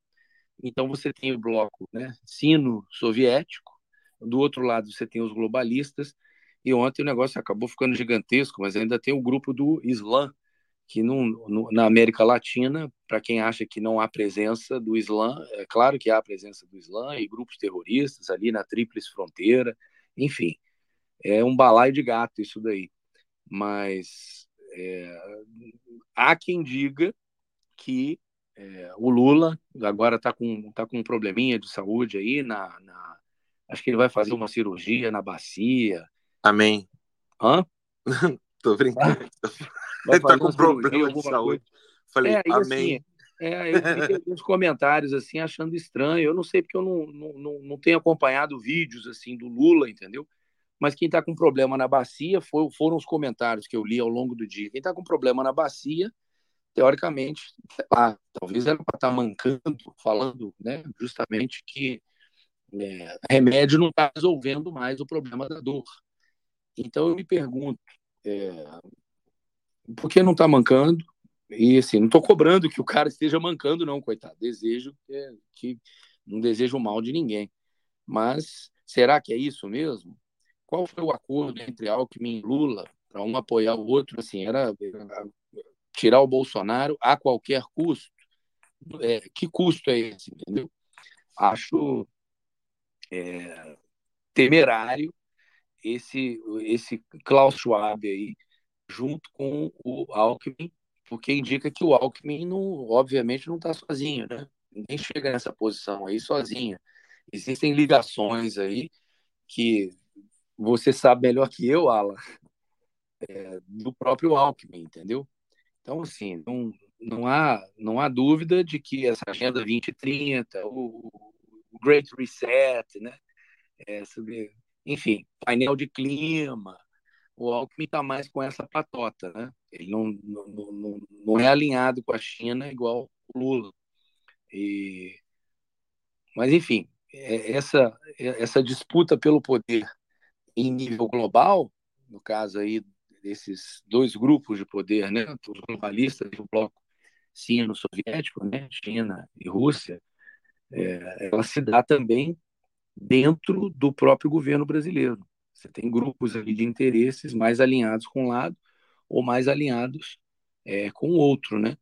Então você tem o bloco né, sino-soviético, do outro lado você tem os globalistas, e ontem o negócio acabou ficando gigantesco, mas ainda tem o grupo do Islã, que no, na América Latina, para quem acha que não há presença do Islã, é claro que há presença do Islã e grupos terroristas ali na Tríplice Fronteira, enfim, é um balaio de gato isso daí. Mas é, há quem diga que é, o Lula agora está com, tá com um probleminha de saúde aí, na, na, acho que ele vai fazer uma cirurgia na bacia. Amém. Hã? Tô brincando. Ele tá com problema de saúde. Coisa. Falei, é, amém. Assim, é, eu vi alguns comentários assim, achando estranho. Eu não sei porque eu não, não, não tenho acompanhado vídeos assim do Lula, entendeu? Mas quem está com problema na bacia foi, foram os comentários que eu li ao longo do dia. Quem está com problema na bacia, teoricamente, sei lá, talvez era para estar tá mancando, falando né, justamente que é, remédio não está resolvendo mais o problema da dor. Então eu me pergunto, é, porque não está mancando. E assim, não estou cobrando que o cara esteja mancando, não, coitado. Desejo que, que não desejo mal de ninguém. Mas será que é isso mesmo? Qual foi o acordo entre Alckmin e Lula para um apoiar o outro? Assim, era tirar o Bolsonaro a qualquer custo. É, que custo é esse? Entendeu? Acho é, temerário esse esse Klaus Schwab aí junto com o Alckmin, porque indica que o Alckmin, não, obviamente, não está sozinho, né? Ninguém chega nessa posição aí sozinho. Existem ligações aí que você sabe melhor que eu, Alan, é, do próprio Alckmin, entendeu? Então, assim, não, não, há, não há dúvida de que essa Agenda 2030, o, o Great Reset, né? É, sobre, enfim, painel de clima. O Alckmin está mais com essa patota, né? Ele não, não, não, não é alinhado com a China igual o Lula. E... Mas, enfim, é, essa, essa disputa pelo poder em nível global, no caso aí desses dois grupos de poder, né, os globalistas e o bloco sino-soviético, né, China e Rússia, é, ela se dá também dentro do próprio governo brasileiro. Você tem grupos ali de interesses mais alinhados com um lado ou mais alinhados é, com o outro, né?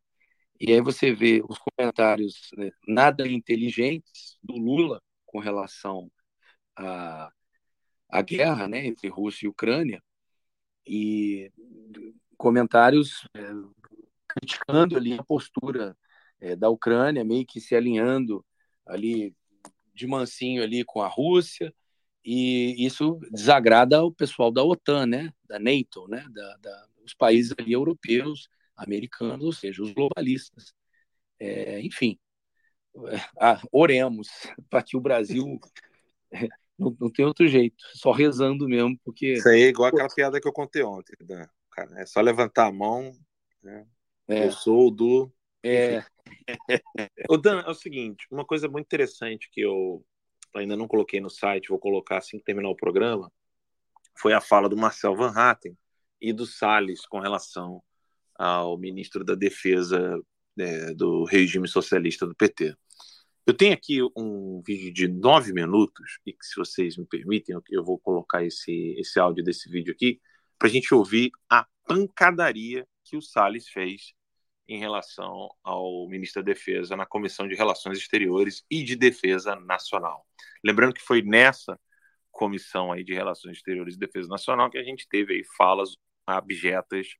E aí você vê os comentários né, nada inteligentes do Lula com relação à, à guerra né, entre Rússia e Ucrânia, e comentários é, criticando ali a postura é, da Ucrânia, meio que se alinhando ali de mansinho ali com a Rússia, e isso desagrada o pessoal da OTAN, né, da NATO, né, da, da os países ali europeus, americanos, ou seja, os globalistas. É, enfim, ah, oremos para que o Brasil não, não tem outro jeito, só rezando mesmo, porque. Isso aí é igual aquela piada que eu contei ontem, Dan. Cara, é só levantar a mão. Né? É. Eu sou do. É. o Dan, é o seguinte: uma coisa muito interessante que eu ainda não coloquei no site, vou colocar assim que terminar o programa, foi a fala do Marcel Van Hatten e do Salles com relação ao ministro da Defesa é, do regime socialista do PT. Eu tenho aqui um vídeo de nove minutos, e que, se vocês me permitem, eu vou colocar esse, esse áudio desse vídeo aqui, para a gente ouvir a pancadaria que o Salles fez em relação ao ministro da Defesa na Comissão de Relações Exteriores e de Defesa Nacional. Lembrando que foi nessa comissão aí de Relações Exteriores e Defesa Nacional que a gente teve aí falas abjetas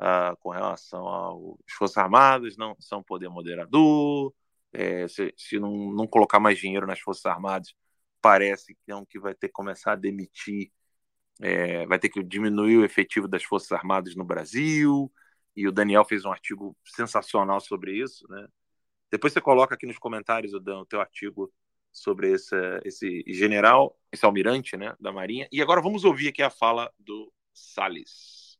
uh, com relação às Forças Armadas, não são poder moderador, é, se, se não, não, colocar mais dinheiro nas Forças Armadas, parece que é um que vai ter que começar a demitir, é, vai ter que diminuir o efetivo das Forças Armadas no Brasil. E o Daniel fez um artigo sensacional sobre isso, né? Depois você coloca aqui nos comentários, Dan, o teu artigo sobre esse, esse general, esse almirante né, da Marinha. E agora vamos ouvir aqui a fala do Salles.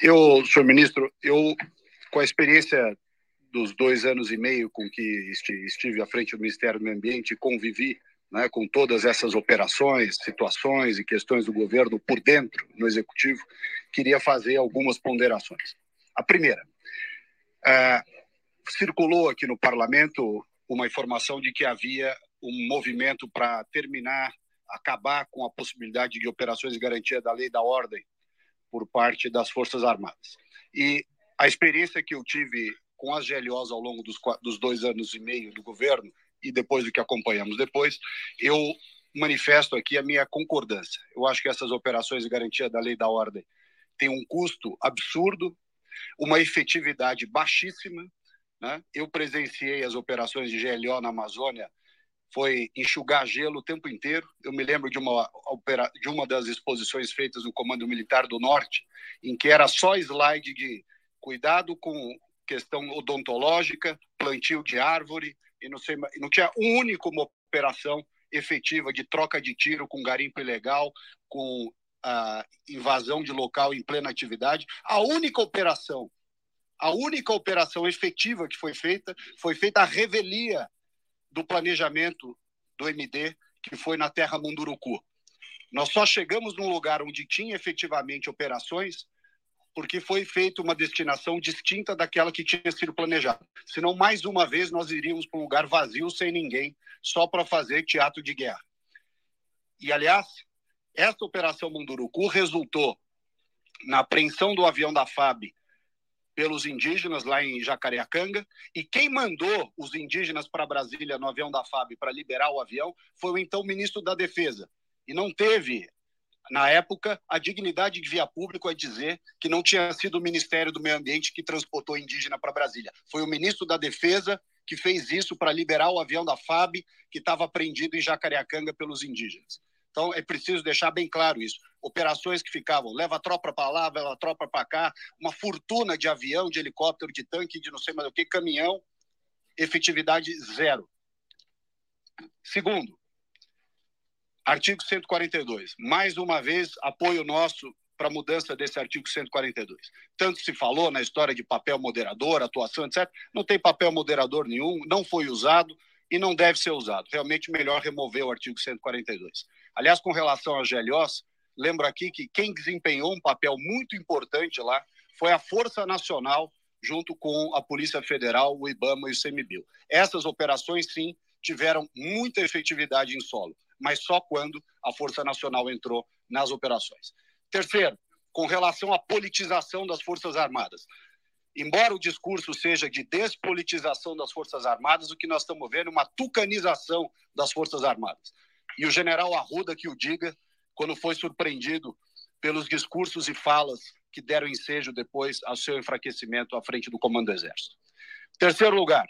Eu, senhor ministro, eu, com a experiência dos dois anos e meio com que estive à frente do Ministério do Meio Ambiente, convivi né, com todas essas operações, situações e questões do governo por dentro, no executivo, queria fazer algumas ponderações. A primeira, é, circulou aqui no parlamento uma informação de que havia um movimento para terminar, acabar com a possibilidade de operações de garantia da lei da ordem por parte das Forças Armadas. E a experiência que eu tive com as GLOs ao longo dos, dos dois anos e meio do governo e depois do que acompanhamos depois, eu manifesto aqui a minha concordância. Eu acho que essas operações de garantia da lei da ordem têm um custo absurdo, uma efetividade baixíssima. Né? Eu presenciei as operações de GLO na Amazônia, foi enxugar gelo o tempo inteiro. Eu me lembro de uma, de uma das exposições feitas no Comando Militar do Norte, em que era só slide de cuidado com questão odontológica, plantio de árvore, e não, sei, não tinha um único uma operação efetiva de troca de tiro com garimpo ilegal, com a invasão de local em plena atividade. A única operação, a única operação efetiva que foi feita, foi feita a revelia do planejamento do MD, que foi na Terra Munduruku. Nós só chegamos num lugar onde tinha efetivamente operações porque foi feita uma destinação distinta daquela que tinha sido planejada. Senão, mais uma vez, nós iríamos para um lugar vazio, sem ninguém, só para fazer teatro de guerra. E, aliás, essa operação Munduruku resultou na apreensão do avião da FAB pelos indígenas lá em Jacareacanga, e quem mandou os indígenas para Brasília no avião da FAB para liberar o avião foi o então ministro da Defesa. E não teve na época, a dignidade de via público é dizer que não tinha sido o Ministério do Meio Ambiente que transportou indígena para Brasília. Foi o ministro da Defesa que fez isso para liberar o avião da FAB que estava apreendido em Jacareacanga pelos indígenas. Então, é preciso deixar bem claro isso. Operações que ficavam, leva a tropa para lá, leva a tropa para cá, uma fortuna de avião, de helicóptero, de tanque, de não sei mais o que, caminhão, efetividade zero. Segundo, artigo 142. Mais uma vez, apoio nosso para a mudança desse artigo 142. Tanto se falou na história de papel moderador, atuação, etc. Não tem papel moderador nenhum, não foi usado e não deve ser usado. Realmente, melhor remover o artigo 142. Aliás, com relação a GLOs, lembro aqui que quem desempenhou um papel muito importante lá foi a Força Nacional, junto com a Polícia Federal, o IBAMA e o CMBio. Essas operações, sim, tiveram muita efetividade em solo, mas só quando a Força Nacional entrou nas operações. Terceiro, com relação à politização das Forças Armadas. Embora o discurso seja de despolitização das Forças Armadas, o que nós estamos vendo é uma tucanização das Forças Armadas. E o general Arruda que o diga, quando foi surpreendido pelos discursos e falas que deram ensejo depois ao seu enfraquecimento à frente do Comando do Exército. Terceiro lugar,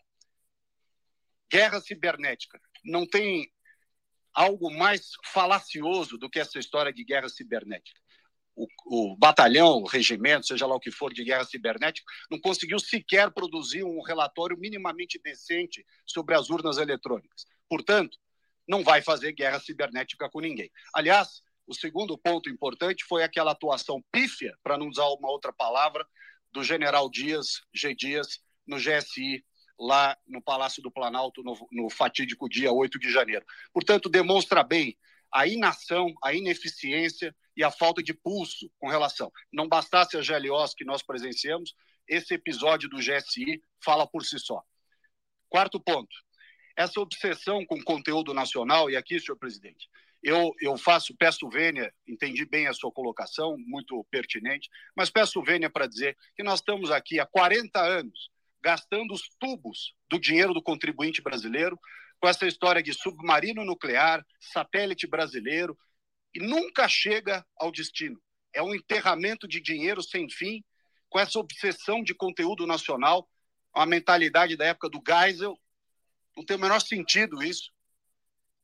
guerra cibernética. Não tem algo mais falacioso do que essa história de guerra cibernética o, o, batalhão, o regimento, seja lá o que for de guerra cibernética, não conseguiu sequer produzir um relatório minimamente decente sobre as urnas eletrônicas. Portanto, não vai fazer guerra cibernética com ninguém. Aliás, o segundo ponto importante foi aquela atuação pífia, para não usar uma outra palavra, do general Dias, G. Dias, no GSI, lá no Palácio do Planalto, no, no fatídico dia 8 de janeiro. Portanto, demonstra bem a inação, a ineficiência e a falta de pulso com relação. Não bastasse as GLOs que nós presenciamos, esse episódio do GSI fala por si só. Quarto ponto, essa obsessão com conteúdo nacional, e aqui, senhor presidente, eu, eu faço, peço vênia, entendi bem a sua colocação, muito pertinente, mas peço vênia para dizer que nós estamos aqui há 40 anos gastando os tubos do dinheiro do contribuinte brasileiro com essa história de submarino nuclear, satélite brasileiro, e nunca chega ao destino. É um enterramento de dinheiro sem fim, com essa obsessão de conteúdo nacional, uma mentalidade da época do Geisel. Não tem o menor sentido isso.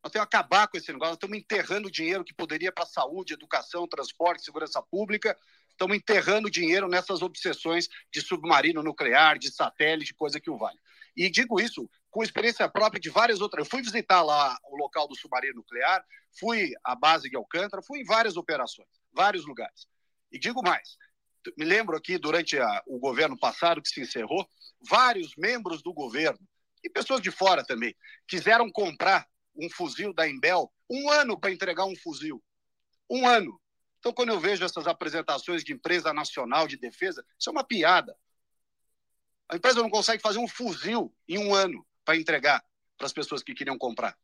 Nós temos que acabar com esse negócio. Nós estamos enterrando dinheiro que poderia para saúde, educação, transporte, segurança pública. Estamos enterrando dinheiro nessas obsessões de submarino nuclear, de satélite, coisa que o vale. E digo isso com experiência própria de várias outras. Eu fui visitar lá o local do submarino nuclear, fui à base de Alcântara, fui em várias operações, vários lugares. E digo mais, me lembro aqui durante a, o governo passado que se encerrou, vários membros do governo e pessoas de fora também quiseram comprar um fuzil da Embel um ano para entregar um fuzil. Um ano. Então, quando eu vejo essas apresentações de empresa nacional de defesa, isso é uma piada. A empresa não consegue fazer um fuzil em um ano para entregar para as pessoas que queriam comprar.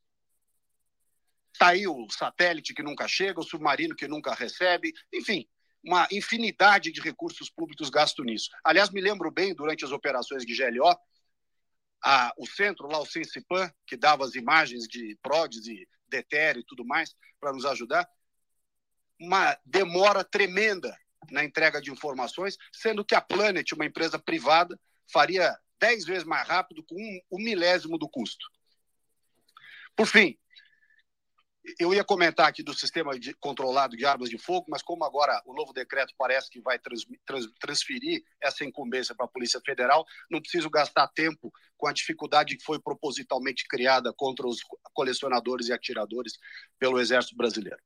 Está aí o satélite que nunca chega, o submarino que nunca recebe, enfim, uma infinidade de recursos públicos gastos nisso. Aliás, me lembro bem, durante as operações de GLO, a, o centro lá, o Sensipan, que dava as imagens de PRODES e DETER e tudo mais para nos ajudar, uma demora tremenda na entrega de informações, sendo que a Planet, uma empresa privada, faria dez vezes mais rápido com um, um milésimo do custo. Por fim, eu ia comentar aqui do sistema de, controlado de armas de fogo, mas como agora o novo decreto parece que vai trans, trans, transferir essa incumbência para a Polícia Federal, não preciso gastar tempo com a dificuldade que foi propositalmente criada contra os colecionadores e atiradores pelo Exército Brasileiro.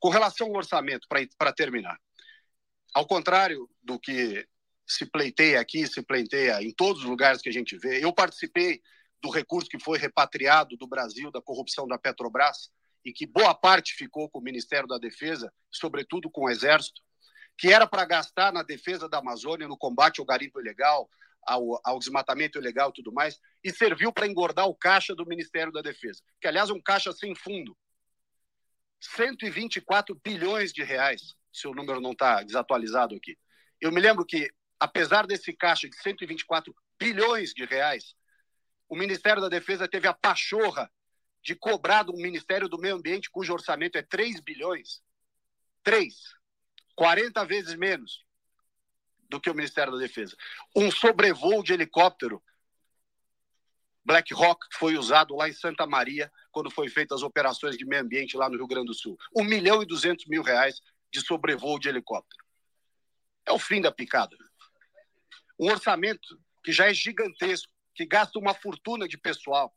Com relação ao orçamento, para terminar, ao contrário do que se pleiteia aqui, se pleiteia em todos os lugares que a gente vê. Eu participei do recurso que foi repatriado do Brasil da corrupção da Petrobras e que boa parte ficou com o Ministério da Defesa, sobretudo com o Exército, que era para gastar na defesa da Amazônia, no combate ao garimpo ilegal, ao, ao desmatamento ilegal e tudo mais, e serviu para engordar o caixa do Ministério da Defesa, que aliás é um caixa sem fundo. 124 bilhões de reais, se o número não está desatualizado aqui. Eu me lembro que apesar desse caixa de 124 bilhões de reais, o Ministério da Defesa teve a pachorra de cobrar do Ministério do Meio Ambiente, cujo orçamento é 3 bilhões. 3. 40 vezes menos do que o Ministério da Defesa. Um sobrevoo de helicóptero Black Hawk que foi usado lá em Santa Maria quando foi feitas as operações de meio ambiente lá no Rio Grande do Sul. 1 milhão e 200 mil reais de sobrevoo de helicóptero. É o fim da picada um orçamento que já é gigantesco, que gasta uma fortuna de pessoal.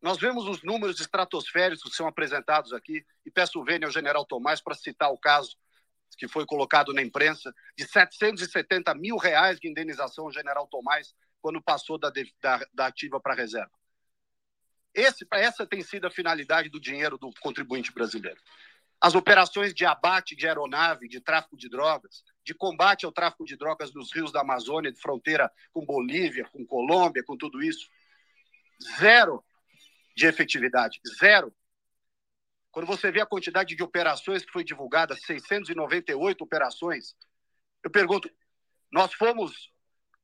Nós vemos os números estratosféricos que são apresentados aqui, e peço vênia ao general Tomás para citar o caso que foi colocado na imprensa, de 770 mil reais de indenização ao general Tomás quando passou da, da, da ativa para a reserva. Esse, essa tem sido a finalidade do dinheiro do contribuinte brasileiro. As operações de abate de aeronave, de tráfico de drogas, de combate ao tráfico de drogas nos rios da Amazônia, de fronteira com Bolívia, com Colômbia, com tudo isso, zero de efetividade, zero. Quando você vê a quantidade de operações que foi divulgada, 698 operações, eu pergunto, nós fomos,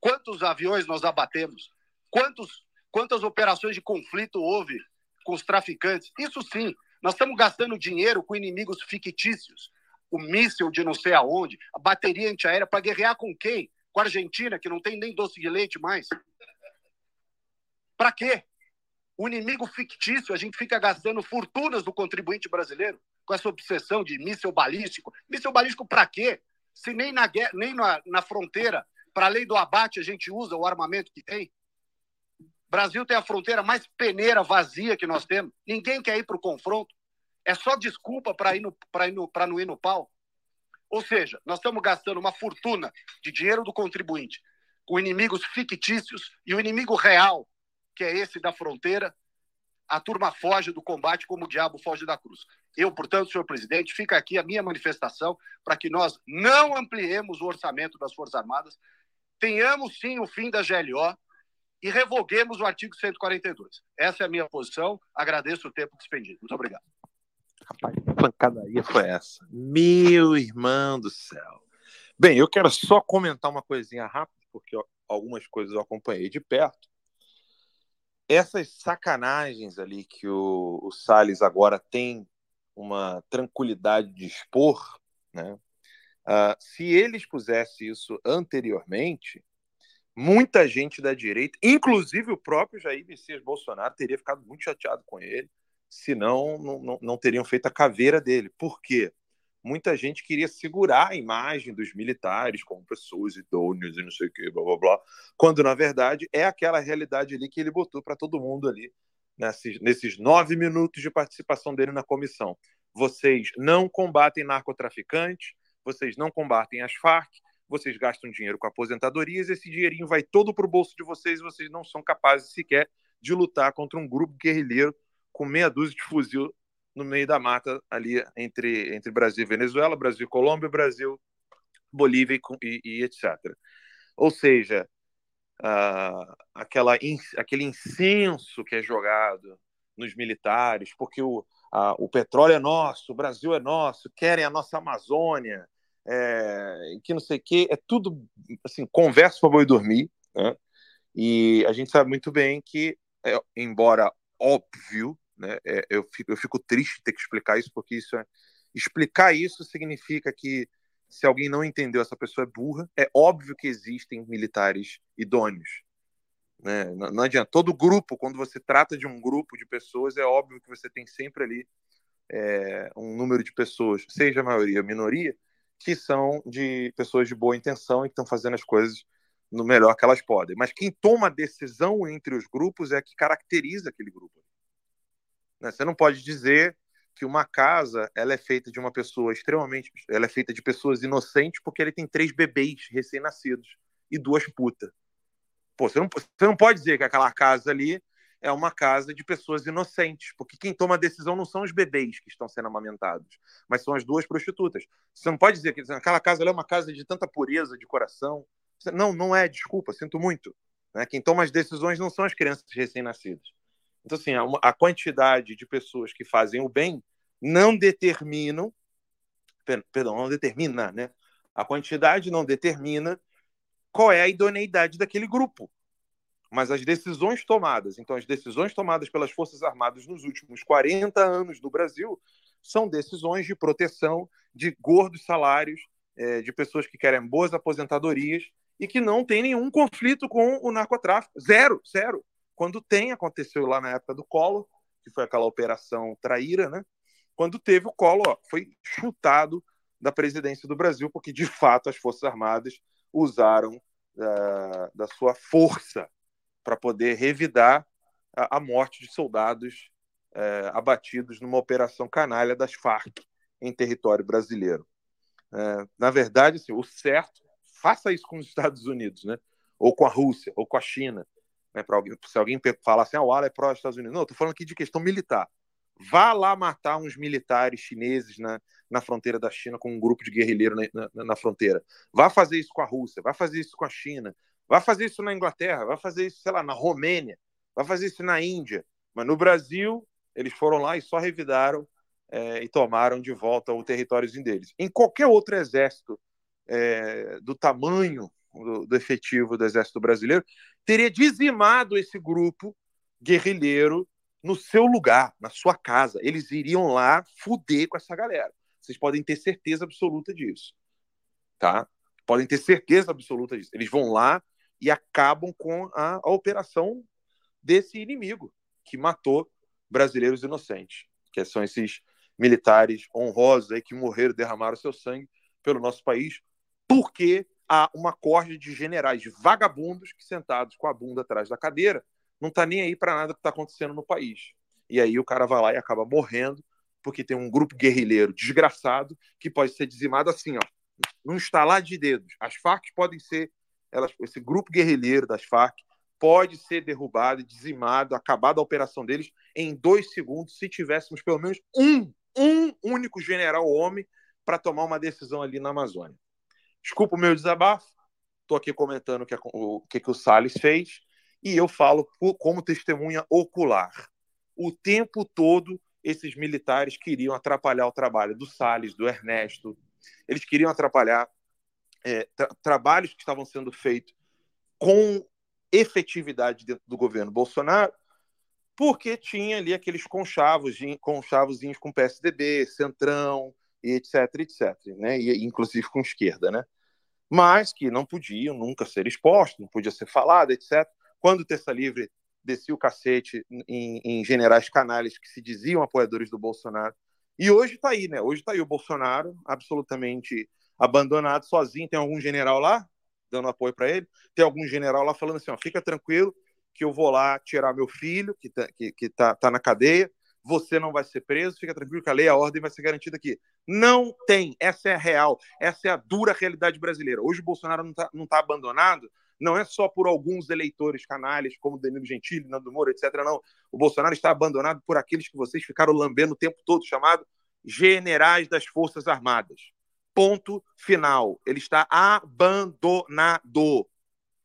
quantos aviões nós abatemos? Quantos, quantas operações de conflito houve com os traficantes? Isso sim, nós estamos gastando dinheiro com inimigos fictícios, o míssil de não sei aonde, a bateria antiaérea, para guerrear com quem? Com a Argentina, que não tem nem doce de leite mais? Para quê? O inimigo fictício, a gente fica gastando fortunas do contribuinte brasileiro com essa obsessão de míssil balístico. Míssil balístico para quê? Se nem na, guerra, nem na, na fronteira, para além do abate, a gente usa o armamento que tem. O Brasil tem a fronteira mais peneira, vazia que nós temos. Ninguém quer ir para o confronto. É só desculpa para ir no, ir no, não ir no pau. Ou seja, nós estamos gastando uma fortuna de dinheiro do contribuinte com inimigos fictícios e o inimigo real que é esse da fronteira, a turma foge do combate como o diabo foge da cruz. Eu, portanto, senhor presidente, fica aqui a minha manifestação para que nós não ampliemos o orçamento das Forças Armadas, tenhamos sim o fim da GLO e revoguemos o artigo 142. Essa é a minha posição. Agradeço o tempo despendido. Muito obrigado. Rapaz, que pancadaria foi essa? Meu irmão do céu. Bem, eu quero só comentar uma coisinha rápida, porque algumas coisas eu acompanhei de perto essas sacanagens ali que o, o Salles agora tem uma tranquilidade de expor, né? Uh, se ele expusesse isso anteriormente, muita gente da direita, inclusive o próprio Jair Messias Bolsonaro, teria ficado muito chateado com ele, senão não, não, não teriam feito a caveira dele. Por quê? Muita gente queria segurar a imagem dos militares como pessoas idôneas e não sei o que, blá blá blá, quando na verdade é aquela realidade ali que ele botou para todo mundo ali nesses, nesses nove minutos de participação dele na comissão. Vocês não combatem narcotraficantes, vocês não combatem as Farc, vocês gastam dinheiro com aposentadorias, esse dinheirinho vai todo para o bolso de vocês e vocês não são capazes sequer de lutar contra um grupo guerrilheiro com meia dúzia de fuzil no meio da mata ali entre, entre Brasil e Venezuela, Brasil e Colômbia, Brasil, Bolívia e, e etc. Ou seja, uh, aquela, aquele incenso que é jogado nos militares, porque o, o petróleo é nosso, o Brasil é nosso, querem a nossa Amazônia, é, que não sei o quê, é tudo assim, conversa para boi dormir, né? E a gente sabe muito bem que, é, embora óbvio né? É, eu, fico, eu fico triste ter que explicar isso, porque isso é, explicar isso significa que se alguém não entendeu, essa pessoa é burra. É óbvio que existem militares idôneos. Né? Não, não adianta. Todo grupo, quando você trata de um grupo de pessoas, é óbvio que você tem sempre ali é, um número de pessoas, seja maioria ou minoria, que são de pessoas de boa intenção e que estão fazendo as coisas no melhor que elas podem. Mas quem toma a decisão entre os grupos é que caracteriza aquele grupo. Né? Você não pode dizer que uma casa ela é feita de uma pessoa extremamente. Ela é feita de pessoas inocentes porque ele tem três bebês recém-nascidos e duas putas. Pô, você não, você não pode dizer que aquela casa ali é uma casa de pessoas inocentes, porque quem toma a decisão não são os bebês que estão sendo amamentados, mas são as duas prostitutas. Você não pode dizer que aquela casa é uma casa de tanta pureza de coração. Não, não é, desculpa, sinto muito. Né? Quem toma as decisões não são as crianças recém-nascidas. Então, assim, a, quantidade de pessoas que fazem o bem não determinam, perdão, não determina, né? A quantidade não determina qual é a idoneidade daquele grupo. Mas as decisões tomadas, então as decisões tomadas pelas Forças Armadas nos últimos 40 anos no Brasil são decisões de proteção de gordos salários, é, de pessoas que querem boas aposentadorias e que não tem nenhum conflito com o narcotráfico. Zero, zero. Quando tem, aconteceu lá na época do Collor, que foi aquela operação traíra, né? Quando teve o Collor, ó, foi chutado da presidência do Brasil, porque de fato as Forças Armadas usaram uh, da sua força para poder revidar a, a morte de soldados é, abatidos numa operação canalha das Farc em território brasileiro. É, na verdade, assim, o certo, faça isso com os Estados Unidos, né? ou com a Rússia, ou com a China. Né? Alguém, se alguém falar assim, ah, o Ala é pró-Estados Unidos. Não, estou falando aqui de questão militar. Vá lá matar uns militares chineses na, na fronteira da China com um grupo de guerrilheiro na, na, na fronteira. Vá fazer isso com a Rússia, vá fazer isso com a China, vá fazer isso na Inglaterra, vá fazer isso, sei lá, na Romênia, vá fazer isso na Índia. Mas no Brasil, eles foram lá e só revidaram é, e tomaram de volta o territóriozinho deles. Em qualquer outro exército é, do tamanho do, efetivo do exército brasileiro, teria dizimado esse grupo guerrilheiro no seu lugar, na sua casa. Eles iriam lá fuder com essa galera. Vocês podem ter certeza absoluta disso. Tá? Podem ter certeza absoluta disso. Eles vão lá e acabam com a, a operação desse inimigo que matou brasileiros inocentes, que são esses militares honrosos aí que morreram, derramaram seu sangue pelo nosso país, porque há uma corda de generais vagabundos que sentados com a bunda atrás da cadeira não tá nem aí para nada que está acontecendo no país. E aí o cara vai lá e acaba morrendo porque tem um grupo guerrilheiro desgraçado que pode ser dizimado assim, ó, num estalar de dedos. As Farc podem ser, elas, esse grupo guerrilheiro das Farc pode ser derrubado, dizimado, acabada a operação deles em dois segundos se tivéssemos pelo menos um, um único general homem para tomar uma decisão ali na Amazônia. Desculpa o meu desabafo, estou aqui comentando o que, o que, que o Salles fez e eu falo como testemunha ocular. O tempo todo, esses militares queriam atrapalhar o trabalho do Salles, do Ernesto, eles queriam atrapalhar é, tra trabalhos que estavam sendo feitos com efetividade dentro do governo Bolsonaro, porque tinha ali aqueles conchavos, conchavozinhos com PSDB, Centrão, e etc, etc, né? E, inclusive com esquerda, né? Mas que não podiam nunca ser expostos, não podia ser falado, etc. Quando o Terça Livre descia o cacete em, em generais canalhas que se diziam apoiadores do Bolsonaro. E hoje está aí, né? Hoje está aí o Bolsonaro absolutamente abandonado, sozinho. Tem algum general lá dando apoio para ele? Tem algum general lá falando assim: ó, fica tranquilo que eu vou lá tirar meu filho, que está que, que tá, tá na cadeia, você não vai ser preso, fica tranquilo que a lei a ordem vai ser garantida aqui. Não tem, essa é a real, essa é a dura realidade brasileira. Hoje o Bolsonaro não está não tá abandonado não é só por alguns eleitores canalhas, como Danilo Gentili, Nando Moura, etc. Não. O Bolsonaro está abandonado por aqueles que vocês ficaram lambendo o tempo todo, chamado generais das Forças Armadas. Ponto final. Ele está abandonado.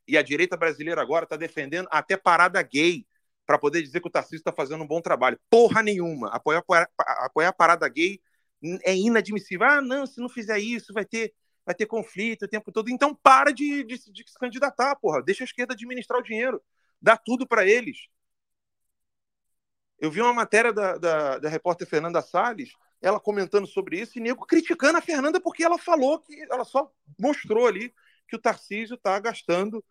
E a direita brasileira agora está defendendo até parada gay para poder dizer que o Tarcísio está fazendo um bom trabalho. Porra nenhuma. Apoiar, apoiar a parada gay é inadmissível. Ah, não, se não fizer isso, vai ter vai ter conflito o tempo todo. Então para de, de, de se candidatar, porra. Deixa a esquerda administrar o dinheiro. Dá tudo para eles. Eu vi uma matéria da, da, da, repórter Fernanda Salles, ela comentando sobre isso, e nego criticando a Fernanda porque ela falou que ela só mostrou ali que o Tarcísio está gastando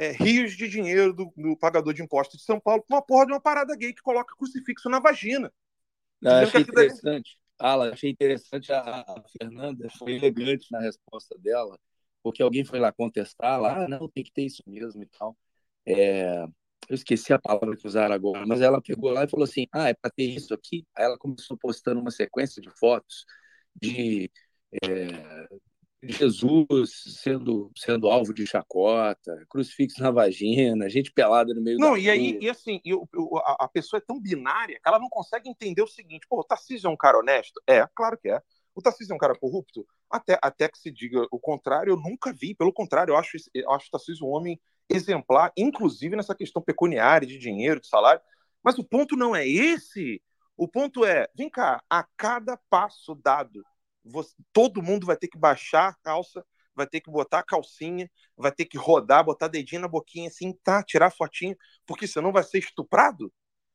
é, rios de dinheiro do, do, pagador de impostos de São Paulo com uma porra de uma parada gay que coloca crucifixo na vagina. Não, achei interessante. Ala, achei interessante a, a, Fernanda, foi elegante na resposta dela, porque alguém foi lá contestar, lá, ah, não, tem que ter isso mesmo e tal. É, eu esqueci a palavra que usaram agora, mas ela pegou lá e falou assim, ah, é para ter isso aqui? Aí ela começou postando uma sequência de fotos de é, Jesus sendo, sendo alvo de chacota, crucifixo na vagina, gente pelada no meio não, e aí, e assim, e, a, a, pessoa é tão binária que ela não consegue entender o seguinte: pô, o Tarcísio é um cara honesto? É, claro que é. O Tarcísio é um cara corrupto? Até, até que se diga o contrário, eu nunca vi. Pelo contrário, eu acho, eu acho o Tarcísio um homem exemplar, inclusive nessa questão pecuniária, de dinheiro, de salário. Mas o ponto não é esse. O ponto é, vem cá, a cada passo dado você, todo mundo vai ter que baixar a calça, vai ter que botar a calcinha, vai ter que rodar, botar dedinho na boquinha assim, tá, tirar fotinho, porque senão vai ser estuprado.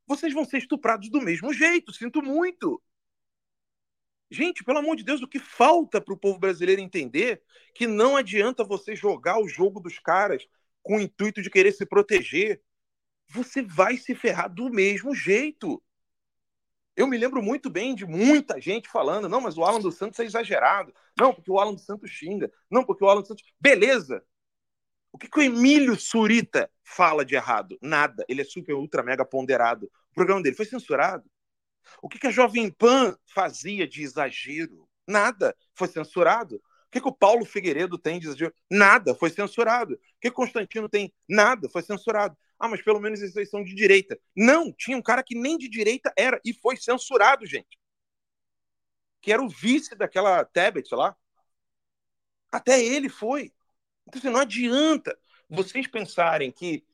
Vocês vão ser estuprados do mesmo jeito, sinto muito. Gente, pelo amor de Deus, o que falta para o povo brasileiro entender que não adianta você jogar o jogo dos caras com o intuito de querer se proteger. Você vai se ferrar do mesmo jeito. Eu me lembro muito bem de muita gente falando, não, mas o Alan dos Santos é exagerado. Não, porque o Alan dos Santos xinga. Não, porque o Alan dos Santos. Beleza! O que, que o Emílio Surita fala de errado? Nada. Ele é super, ultra, mega ponderado. O programa dele foi censurado. O que, que a Jovem Pan fazia de exagero? Nada. Foi censurado. O que, que o Paulo Figueiredo tem de exagero? Nada. Foi censurado. O que, Constantino tem? Nada. Foi censurado. Ah, mas pelo menos eles são de direita. Não, tinha um cara que nem de direita era e foi censurado, gente. Que era o vice daquela Tebet lá. Até ele foi. Então, assim, não adianta vocês pensarem que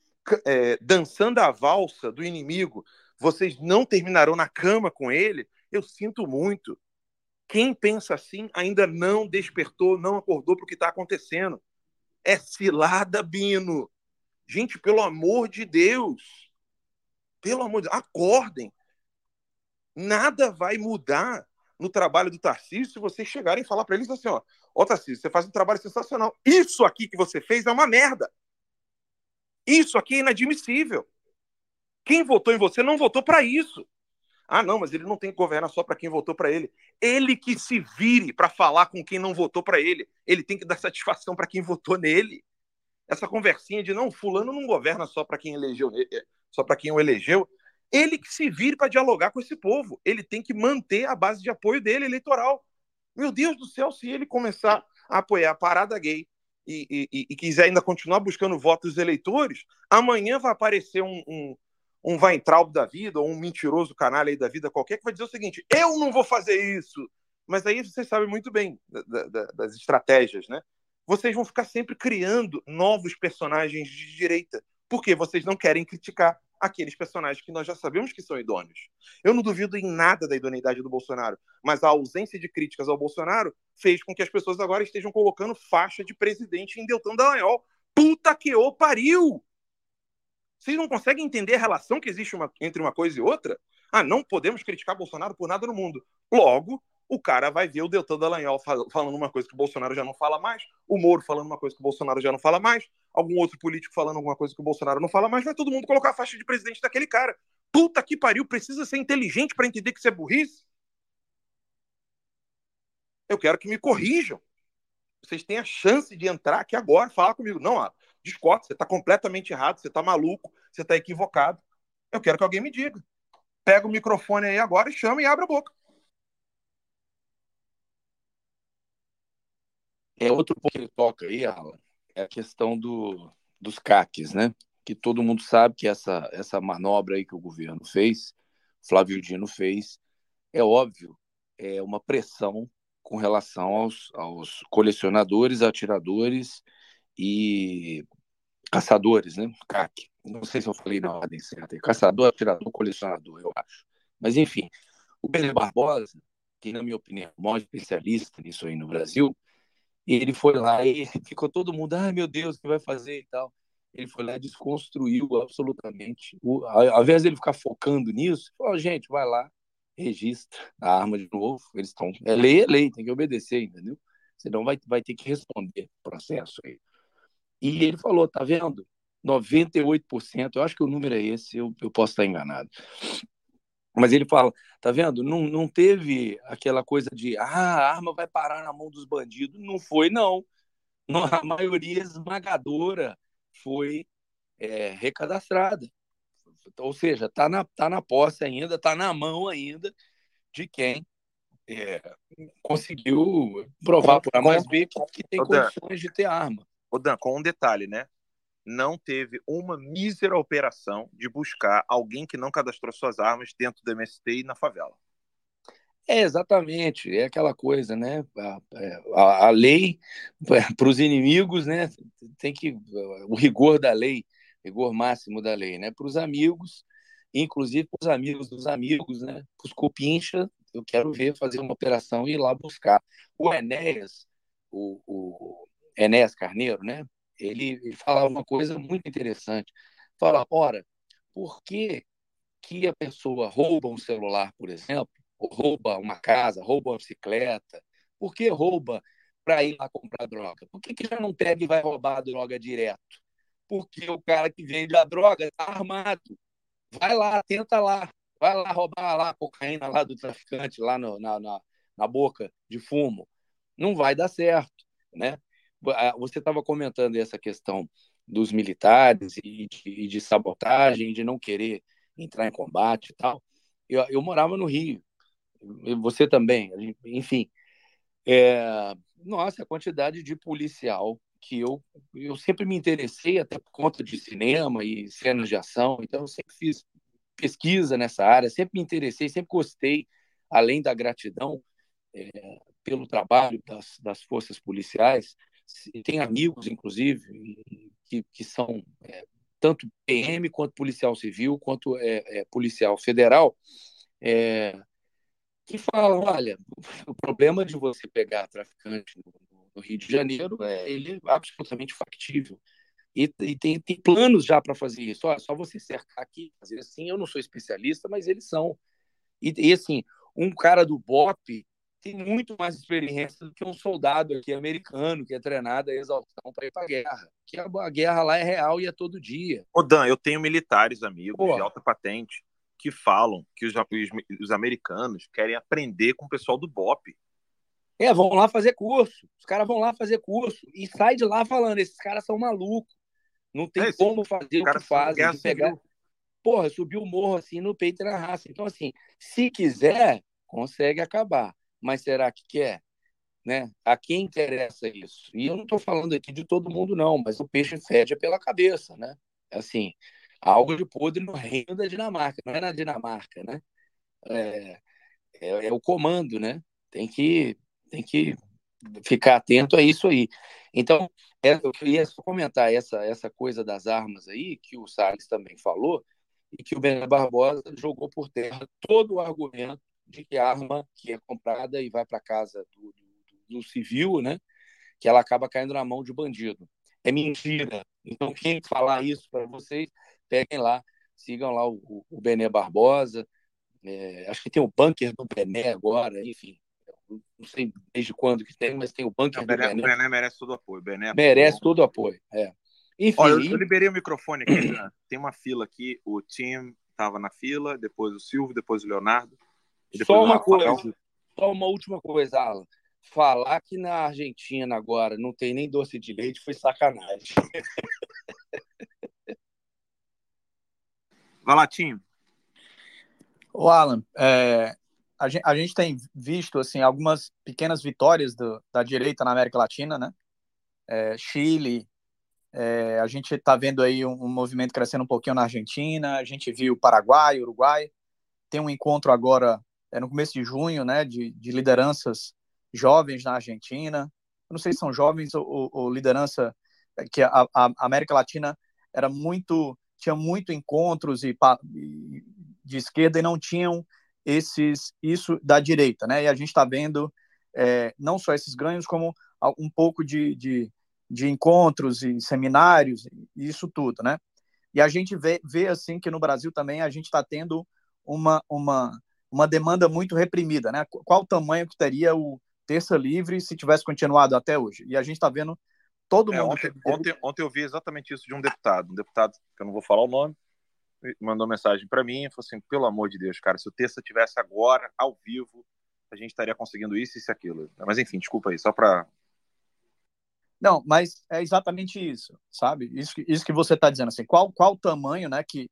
é, dançando a valsa do inimigo, vocês não terminarão na cama com ele. Eu sinto muito. Quem pensa assim ainda não despertou, não acordou para o que está acontecendo. É cilada, Bino. Gente, pelo amor de Deus. Pelo amor de Deus, acordem. Nada vai mudar no trabalho do Tarcísio se vocês chegarem e falar para eles assim, ó, ó Tarcísio, você faz um trabalho sensacional. Isso aqui que você fez é uma merda. Isso aqui é inadmissível. Quem votou em você não votou para isso. Ah, não, mas ele não tem que governar só para quem votou para ele. Ele que se vire para falar com quem não votou para ele. Ele tem que dar satisfação para quem votou nele. Essa conversinha de não, fulano não governa só para quem elegeu, eh, só para quem o elegeu. Ele que se vire para dialogar com esse povo. Ele tem que manter a base de apoio dele eleitoral. Meu Deus do céu, se ele começar a apoiar a parada gay e, e, e quiser ainda continuar buscando votos dos eleitores, amanhã vai aparecer um, um, um Weintraub da vida, ou um mentiroso canalha aí da vida qualquer, que vai dizer o seguinte: eu não vou fazer isso. Mas aí vocês sabem muito bem da, da, das estratégias, né? Vocês vão ficar sempre criando novos personagens de direita, porque vocês não querem criticar aqueles personagens que nós já sabemos que são idôneos. Eu não duvido em nada da idoneidade do Bolsonaro, mas a ausência de críticas ao Bolsonaro fez com que as pessoas agora estejam colocando faixa de presidente em Deltan Dallagnol. Puta que o pariu! Vocês não conseguem entender a relação que existe uma, entre uma coisa e outra? Ah, não podemos criticar Bolsonaro por nada no mundo. Logo, o cara vai ver o Deltan Dallagnol falando uma coisa que o Bolsonaro já não fala mais, o Moro falando uma coisa que o Bolsonaro já não fala mais, algum outro político falando alguma coisa que o Bolsonaro não fala mais, vai todo mundo colocar a faixa de presidente daquele cara. Puta que pariu, precisa ser inteligente para entender que isso é burrice? Eu quero que me corrijam. Vocês têm a chance de entrar aqui agora, falar comigo. Não, ah, discordo, você está completamente errado, você está maluco, você está equivocado. Eu quero que alguém me diga. Pega o microfone aí agora e chama e abre a boca. É outro ponto que ele toca aí, Alan, é a questão do, dos CACs, né? Que todo mundo sabe que essa, essa manobra aí que o governo fez, Flávio Dino fez, é óbvio, é uma pressão com relação aos, aos colecionadores, atiradores e caçadores, né? CAC. Não sei se eu falei na ordem certa. Caçador, atirador, colecionador, eu acho. Mas, enfim, o Benê Barbosa, que, na minha opinião, é o maior especialista nisso aí no Brasil, ele foi lá e ficou todo mundo, ai meu Deus, o que vai fazer e tal. Ele foi lá e desconstruiu absolutamente. O, ao invés dele ficar focando nisso, falou, gente, vai lá, registra a arma de novo. Eles estão. É lei, é lei, tem que obedecer, entendeu? Senão vai, vai ter que responder o processo aí. E ele falou, tá vendo? 98%, eu acho que o número é esse, eu, eu posso estar enganado. Mas ele fala, tá vendo? Não, não teve aquela coisa de ah, a arma vai parar na mão dos bandidos. Não foi, não. não a maioria esmagadora foi é, recadastrada. Ou seja, está na, tá na posse ainda, está na mão ainda de quem é, conseguiu provar por A mais B que, que tem condições de ter arma. Ô Dan, com um detalhe, né? Não teve uma mísera operação de buscar alguém que não cadastrou suas armas dentro do MST e na favela. É, exatamente. É aquela coisa, né? A, é, a, a lei para os inimigos, né? Tem que. O rigor da lei, rigor máximo da lei, né? Para os amigos, inclusive para os amigos dos amigos, né? Para os cupincha, eu quero ver fazer uma operação e ir lá buscar. O Enéas, o, o Enéas Carneiro, né? Ele, ele fala uma coisa muito interessante. Fala, ora, por que, que a pessoa rouba um celular, por exemplo, ou rouba uma casa, rouba uma bicicleta? Por que rouba para ir lá comprar droga? Por que, que já não pega e vai roubar a droga direto? Porque o cara que vende a droga está armado. Vai lá, tenta lá. Vai lá roubar lá a cocaína lá do traficante, lá no, na, na, na boca de fumo. Não vai dar certo, né? Você estava comentando essa questão dos militares e de, e de sabotagem, de não querer entrar em combate e tal. Eu, eu morava no Rio, você também, enfim. É, nossa, a quantidade de policial que eu, eu sempre me interessei, até por conta de cinema e cenas de ação, então eu sempre fiz pesquisa nessa área, sempre me interessei, sempre gostei, além da gratidão é, pelo trabalho das, das forças policiais. Tem amigos, inclusive, que, que são é, tanto PM quanto policial civil, quanto é, é policial federal, é, que falam, olha, o problema de você pegar traficante no, no Rio de Janeiro é ele é absolutamente factível. E, e tem, tem, planos já para fazer isso. Olha, só você cercar aqui, fazer assim. Eu não sou especialista, mas eles são. E, e assim, um cara do BOP tem muito mais experiência do que um soldado aqui americano que é treinado a exaustão para ir para a guerra. Que a, a, guerra lá é real e é todo dia. Ô Dan, eu tenho militares amigos Pô. de alta patente que falam que os, os, os americanos querem aprender com o pessoal do BOP. É, vão lá fazer curso. Os caras vão lá fazer curso e sai de lá falando: esses caras são malucos. Não tem é, como fazer o que fazem. pegar... Porra, subiu o morro assim no peito e na raça. Então, assim, se quiser, consegue acabar. Mas será que quer? Né? A quem interessa isso? E eu não estou falando aqui de todo mundo, não, mas o peixe fede pela cabeça, né? Assim, algo de podre no reino da Dinamarca, não é na Dinamarca, né? É, é, é o comando, né? Tem que tem que ficar atento a isso aí. Então, é, eu queria só comentar essa, essa coisa das armas aí, que o Salles também falou, e que o Bené Barbosa jogou por terra todo o argumento de que a arma que é comprada e vai para casa do, do, do, civil, né, que ela acaba caindo na mão de bandido. É mentira. Então, quem falar isso para vocês, peguem lá, sigam lá o, o Bené Barbosa. É, acho que tem o bunker do Bené agora, enfim não sei desde quando que tem, mas tem o bunker não, Bené, Bené. O Bené merece todo o apoio. Bené merece todo o apoio, é. Enfim, Olha, eu, eu liberei o microfone aqui, né? tem uma fila aqui, o Tim estava na fila, depois o Silvio, depois o Leonardo. Só uma coisa, só uma última coisa, Alan. Falar que na Argentina agora não tem nem doce de leite foi sacanagem. Vai lá, Tim. O Alan, é, a gente, a gente tem visto assim algumas pequenas vitórias do, da direita na América Latina, né? É, Chile, é, a gente está vendo aí um, um, movimento crescendo um pouquinho na Argentina, a gente viu Paraguai, Uruguai, tem um encontro agora é, no começo de junho, né, de, de lideranças jovens na Argentina. Eu não sei se são jovens ou, ou, liderança é, que a, a, América Latina era muito tinha muito encontros e, e de esquerda e não tinham esses isso da direita, né? E a gente está vendo é, não só esses ganhos, como um pouco de, de, de, encontros e seminários, e isso tudo, né? E a gente vê, vê assim que no Brasil também a gente está tendo uma, uma, uma demanda muito reprimida, né? Qual o tamanho que teria o Terça Livre se tivesse continuado até hoje? E a gente está vendo todo é, mundo. Ontem, ontem, ontem eu vi exatamente isso de um deputado, um deputado que eu não vou falar o nome, mandou mensagem para mim e falou assim: pelo amor de Deus, cara, se o Terça tivesse agora, ao vivo, a gente estaria conseguindo isso, isso e aquilo. Mas enfim, desculpa aí, só para. Não, mas é exatamente isso, sabe? Isso, isso que você está dizendo, assim, qual, qual o tamanho, né, que,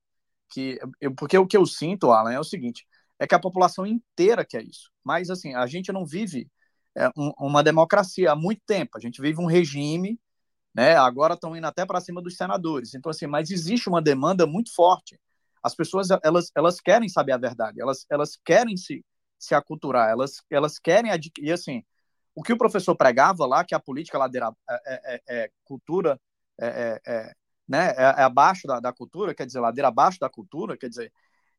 que eu, porque o que eu sinto, Alan, é o seguinte, é que a população inteira quer isso, mas, assim, a gente não vive é, um, uma democracia há muito tempo, a gente vive um regime né? Agora estão indo até para cima dos senadores. Então assim, mas existe uma demanda muito forte. As pessoas elas, elas querem saber a verdade, elas, elas querem se, se aculturar, elas, elas querem adquirir assim. O que o professor pregava lá, que a política ladeira é, é, é, é cultura, é, é, é né, é, abaixo da, da, cultura, quer dizer, ladeira abaixo da cultura, quer dizer,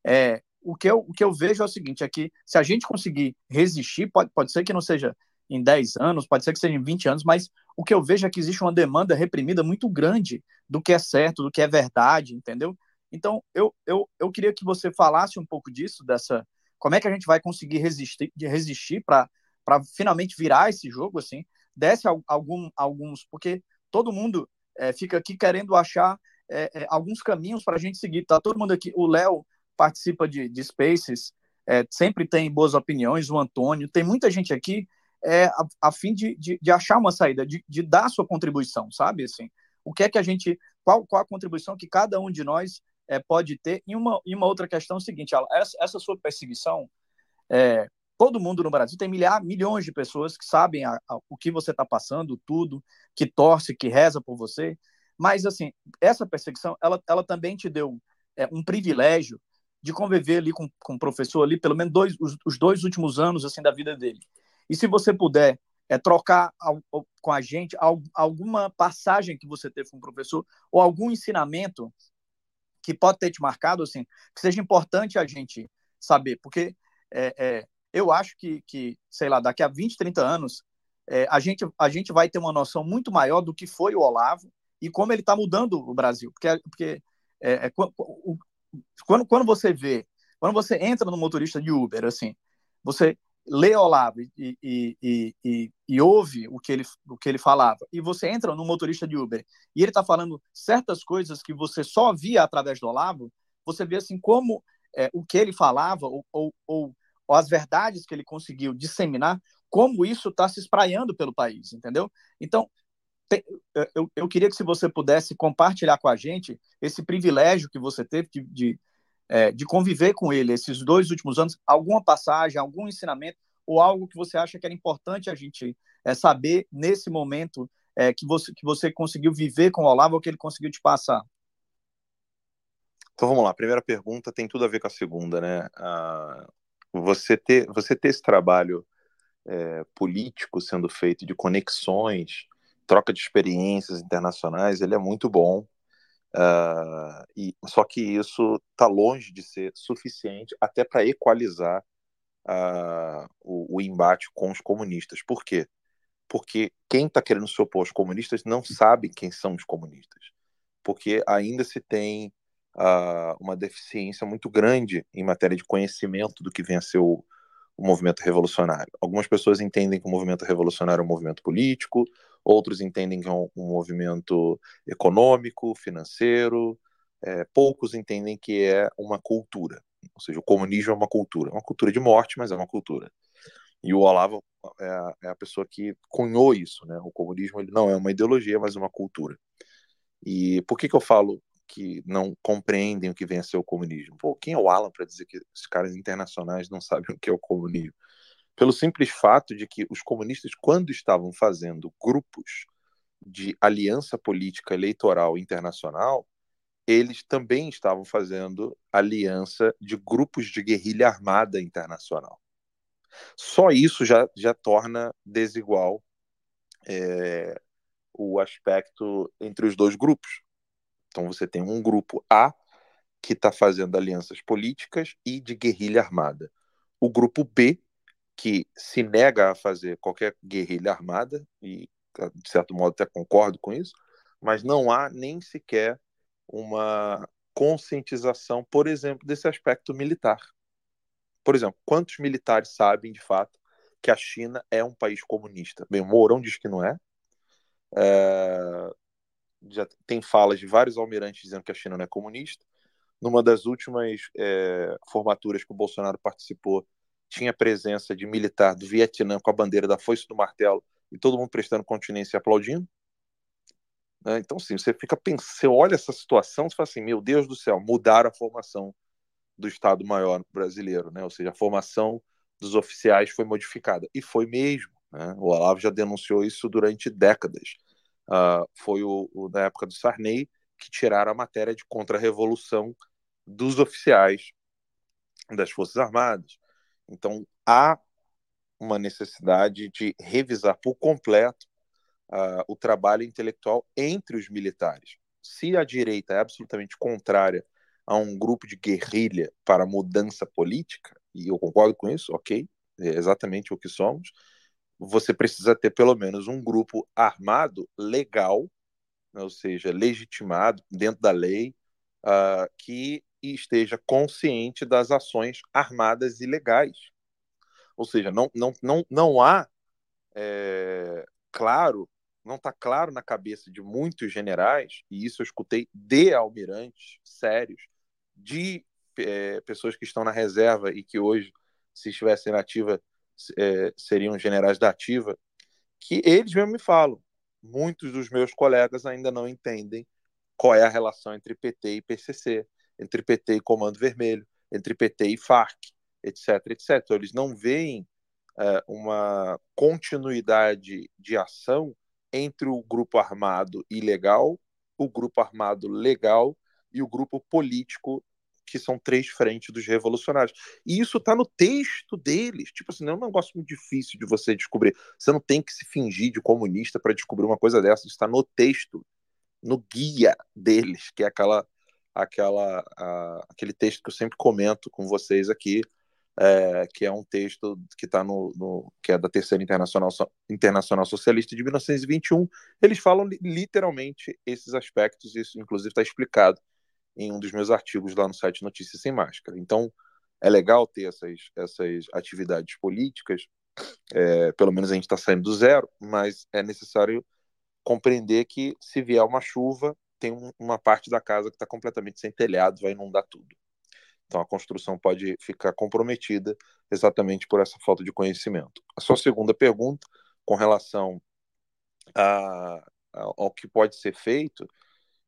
é, o, que eu, o que eu vejo é o seguinte, é que se a gente conseguir resistir, pode, pode ser que não seja em 10 anos, pode ser que seja em 20 anos, mas o que eu vejo é que existe uma demanda reprimida muito grande do que é certo, do que é verdade, entendeu? Então, eu, eu, eu queria que você falasse um pouco disso, dessa. Como é que a gente vai conseguir resistir, resistir para finalmente virar esse jogo, assim? Desce algum, alguns. Porque todo mundo é, fica aqui querendo achar é, é, alguns caminhos para a gente seguir. Tá todo mundo aqui. O Léo participa de, de Spaces, é, sempre tem boas opiniões, o Antônio. Tem muita gente aqui é, a, a fim de, de, de, achar uma saída, de, de dar sua contribuição, sabe? Assim, o que é que a gente, qual, qual a contribuição que cada um de nós é, pode ter. E uma, e uma outra questão é o seguinte, essa, essa sua perseguição, é, todo mundo no Brasil tem milhares, milhões de pessoas que sabem a, a, o que você está passando, tudo, que torce, que reza por você, mas assim, essa perseguição, ela, ela também te deu é, um privilégio de conviver ali com, com o professor ali, pelo menos dois, os, os dois últimos anos assim da vida dele. E se você puder é, trocar ao, com a gente alguma passagem que você teve com o professor ou algum ensinamento que pode ter te marcado, assim, que seja importante a gente saber, porque é, é, eu acho que, que, sei lá, daqui a 20, 30 anos, é, a, gente, a gente vai ter uma noção muito maior do que foi o Olavo e como ele está mudando o Brasil. Porque, porque é, é, quando, quando você vê, quando você entra no motorista de Uber, assim, você lê Olavo e, e, e, e, e ouve o que, ele, o que ele falava, e você entra no motorista de Uber e ele está falando certas coisas que você só via através do Olavo, você vê assim como é, o que ele falava ou, ou, ou, as verdades que ele conseguiu disseminar, como isso está se espraiando pelo país, entendeu? Então, eu, eu queria que se você pudesse compartilhar com a gente esse privilégio que você teve de, de é, de conviver com ele esses dois últimos anos, alguma passagem, algum ensinamento ou algo que você acha que era importante a gente é, saber nesse momento é, que, você, que você conseguiu viver com o Olavo ou que ele conseguiu te passar? Então vamos lá, a primeira pergunta tem tudo a ver com a segunda, né? Ah, você, ter, você ter esse trabalho é, político sendo feito de conexões, troca de experiências internacionais, ele é muito bom. Uh, e, só que isso está longe de ser suficiente até para equalizar uh, o, o, embate com os comunistas. Por quê? Porque quem está querendo se opor aos comunistas não sabe quem são os comunistas. Porque ainda se tem uh, uma deficiência muito grande em matéria de conhecimento do que vem a ser o, o movimento revolucionário. Algumas pessoas entendem que o movimento revolucionário é um movimento político, outros entendem que é um, um movimento econômico, financeiro, é, poucos entendem que é uma cultura. Ou seja, o comunismo é uma cultura. É uma cultura de morte, mas é uma cultura. E o Olavo é a, é a pessoa que cunhou isso. Né? O comunismo ele não é uma ideologia, mas uma cultura. E por que, que eu falo que não compreendem o que vem a ser o comunismo? Pô, quem é o Alan para dizer que os caras internacionais não sabem o que é o comunismo? pelo simples fato de que os comunistas, quando estavam fazendo grupos de aliança política eleitoral internacional, eles também estavam fazendo aliança de grupos de guerrilha armada internacional. Só isso já, já torna desigual é, o aspecto entre os dois grupos. Então você tem um grupo A que está fazendo alianças políticas e de guerrilha armada. O grupo B que se nega a fazer qualquer guerrilha armada, e de certo modo até concordo com isso, mas não há nem sequer uma conscientização, por exemplo, desse aspecto militar. Por exemplo, quantos militares sabem de fato que a China é um país comunista? Bem, o Mourão diz que não é. é... Já tem falas de vários almirantes dizendo que a China não é comunista. Numa das últimas é, formaturas que o Bolsonaro participou, tinha presença de militar do Vietnã com a bandeira da foice do martelo e todo mundo prestando continência e aplaudindo. Né? Então, sim, você fica pensando, olha essa situação, você fala assim, meu Deus do céu, mudaram a formação do Estado-Maior brasileiro, né? ou seja, a formação dos oficiais foi modificada. E foi mesmo. Né? O Olavo já denunciou isso durante décadas. Uh, foi o, o, na época do Sarney que tiraram a matéria de contra-revolução dos oficiais das Forças Armadas. Então, há uma necessidade de revisar por completo uh, o trabalho intelectual entre os militares. Se a direita é absolutamente contrária a um grupo de guerrilha para mudança política, e eu concordo com isso, ok, é exatamente o que somos, você precisa ter pelo menos um grupo armado legal, né, ou seja, legitimado dentro da lei, uh, que esteja consciente das ações armadas ilegais. Ou seja, não, não, não, não há é, claro, não está claro na cabeça de muitos generais, e isso eu escutei de almirantes sérios, de é, pessoas que estão na reserva e que hoje, se estivessem na ativa, é, seriam generais da ativa, que eles mesmo me falam. muitos dos meus colegas ainda não entendem qual é a relação entre PT e PCC, entre PT e Comando Vermelho, entre PT e FARC, etc, etc. Eles não veem é, uma continuidade de ação entre o grupo armado ilegal, o grupo armado legal e o grupo político, que são três frentes dos revolucionários. E isso está no texto deles. Tipo assim, não é um negócio muito difícil de você descobrir. Você não tem que se fingir de comunista para descobrir uma coisa dessa. Isso está no texto, no guia deles, que é aquela, aquela, a, aquele texto que eu sempre comento com vocês aqui, é, que é um texto que está no, no, que é da Terceira Internacional, Internacional Socialista de 1921. Eles falam literalmente esses aspectos, isso inclusive está explicado em um dos meus artigos lá no site Notícias Sem Máscara. Então, é legal ter essas, essas atividades políticas, é, pelo menos a gente está saindo do zero, mas é necessário compreender que se vier uma chuva, tem uma parte da casa que está completamente sem telhado, vai inundar tudo. Então a construção pode ficar comprometida exatamente por essa falta de conhecimento. A sua segunda pergunta, com relação a, ao que pode ser feito,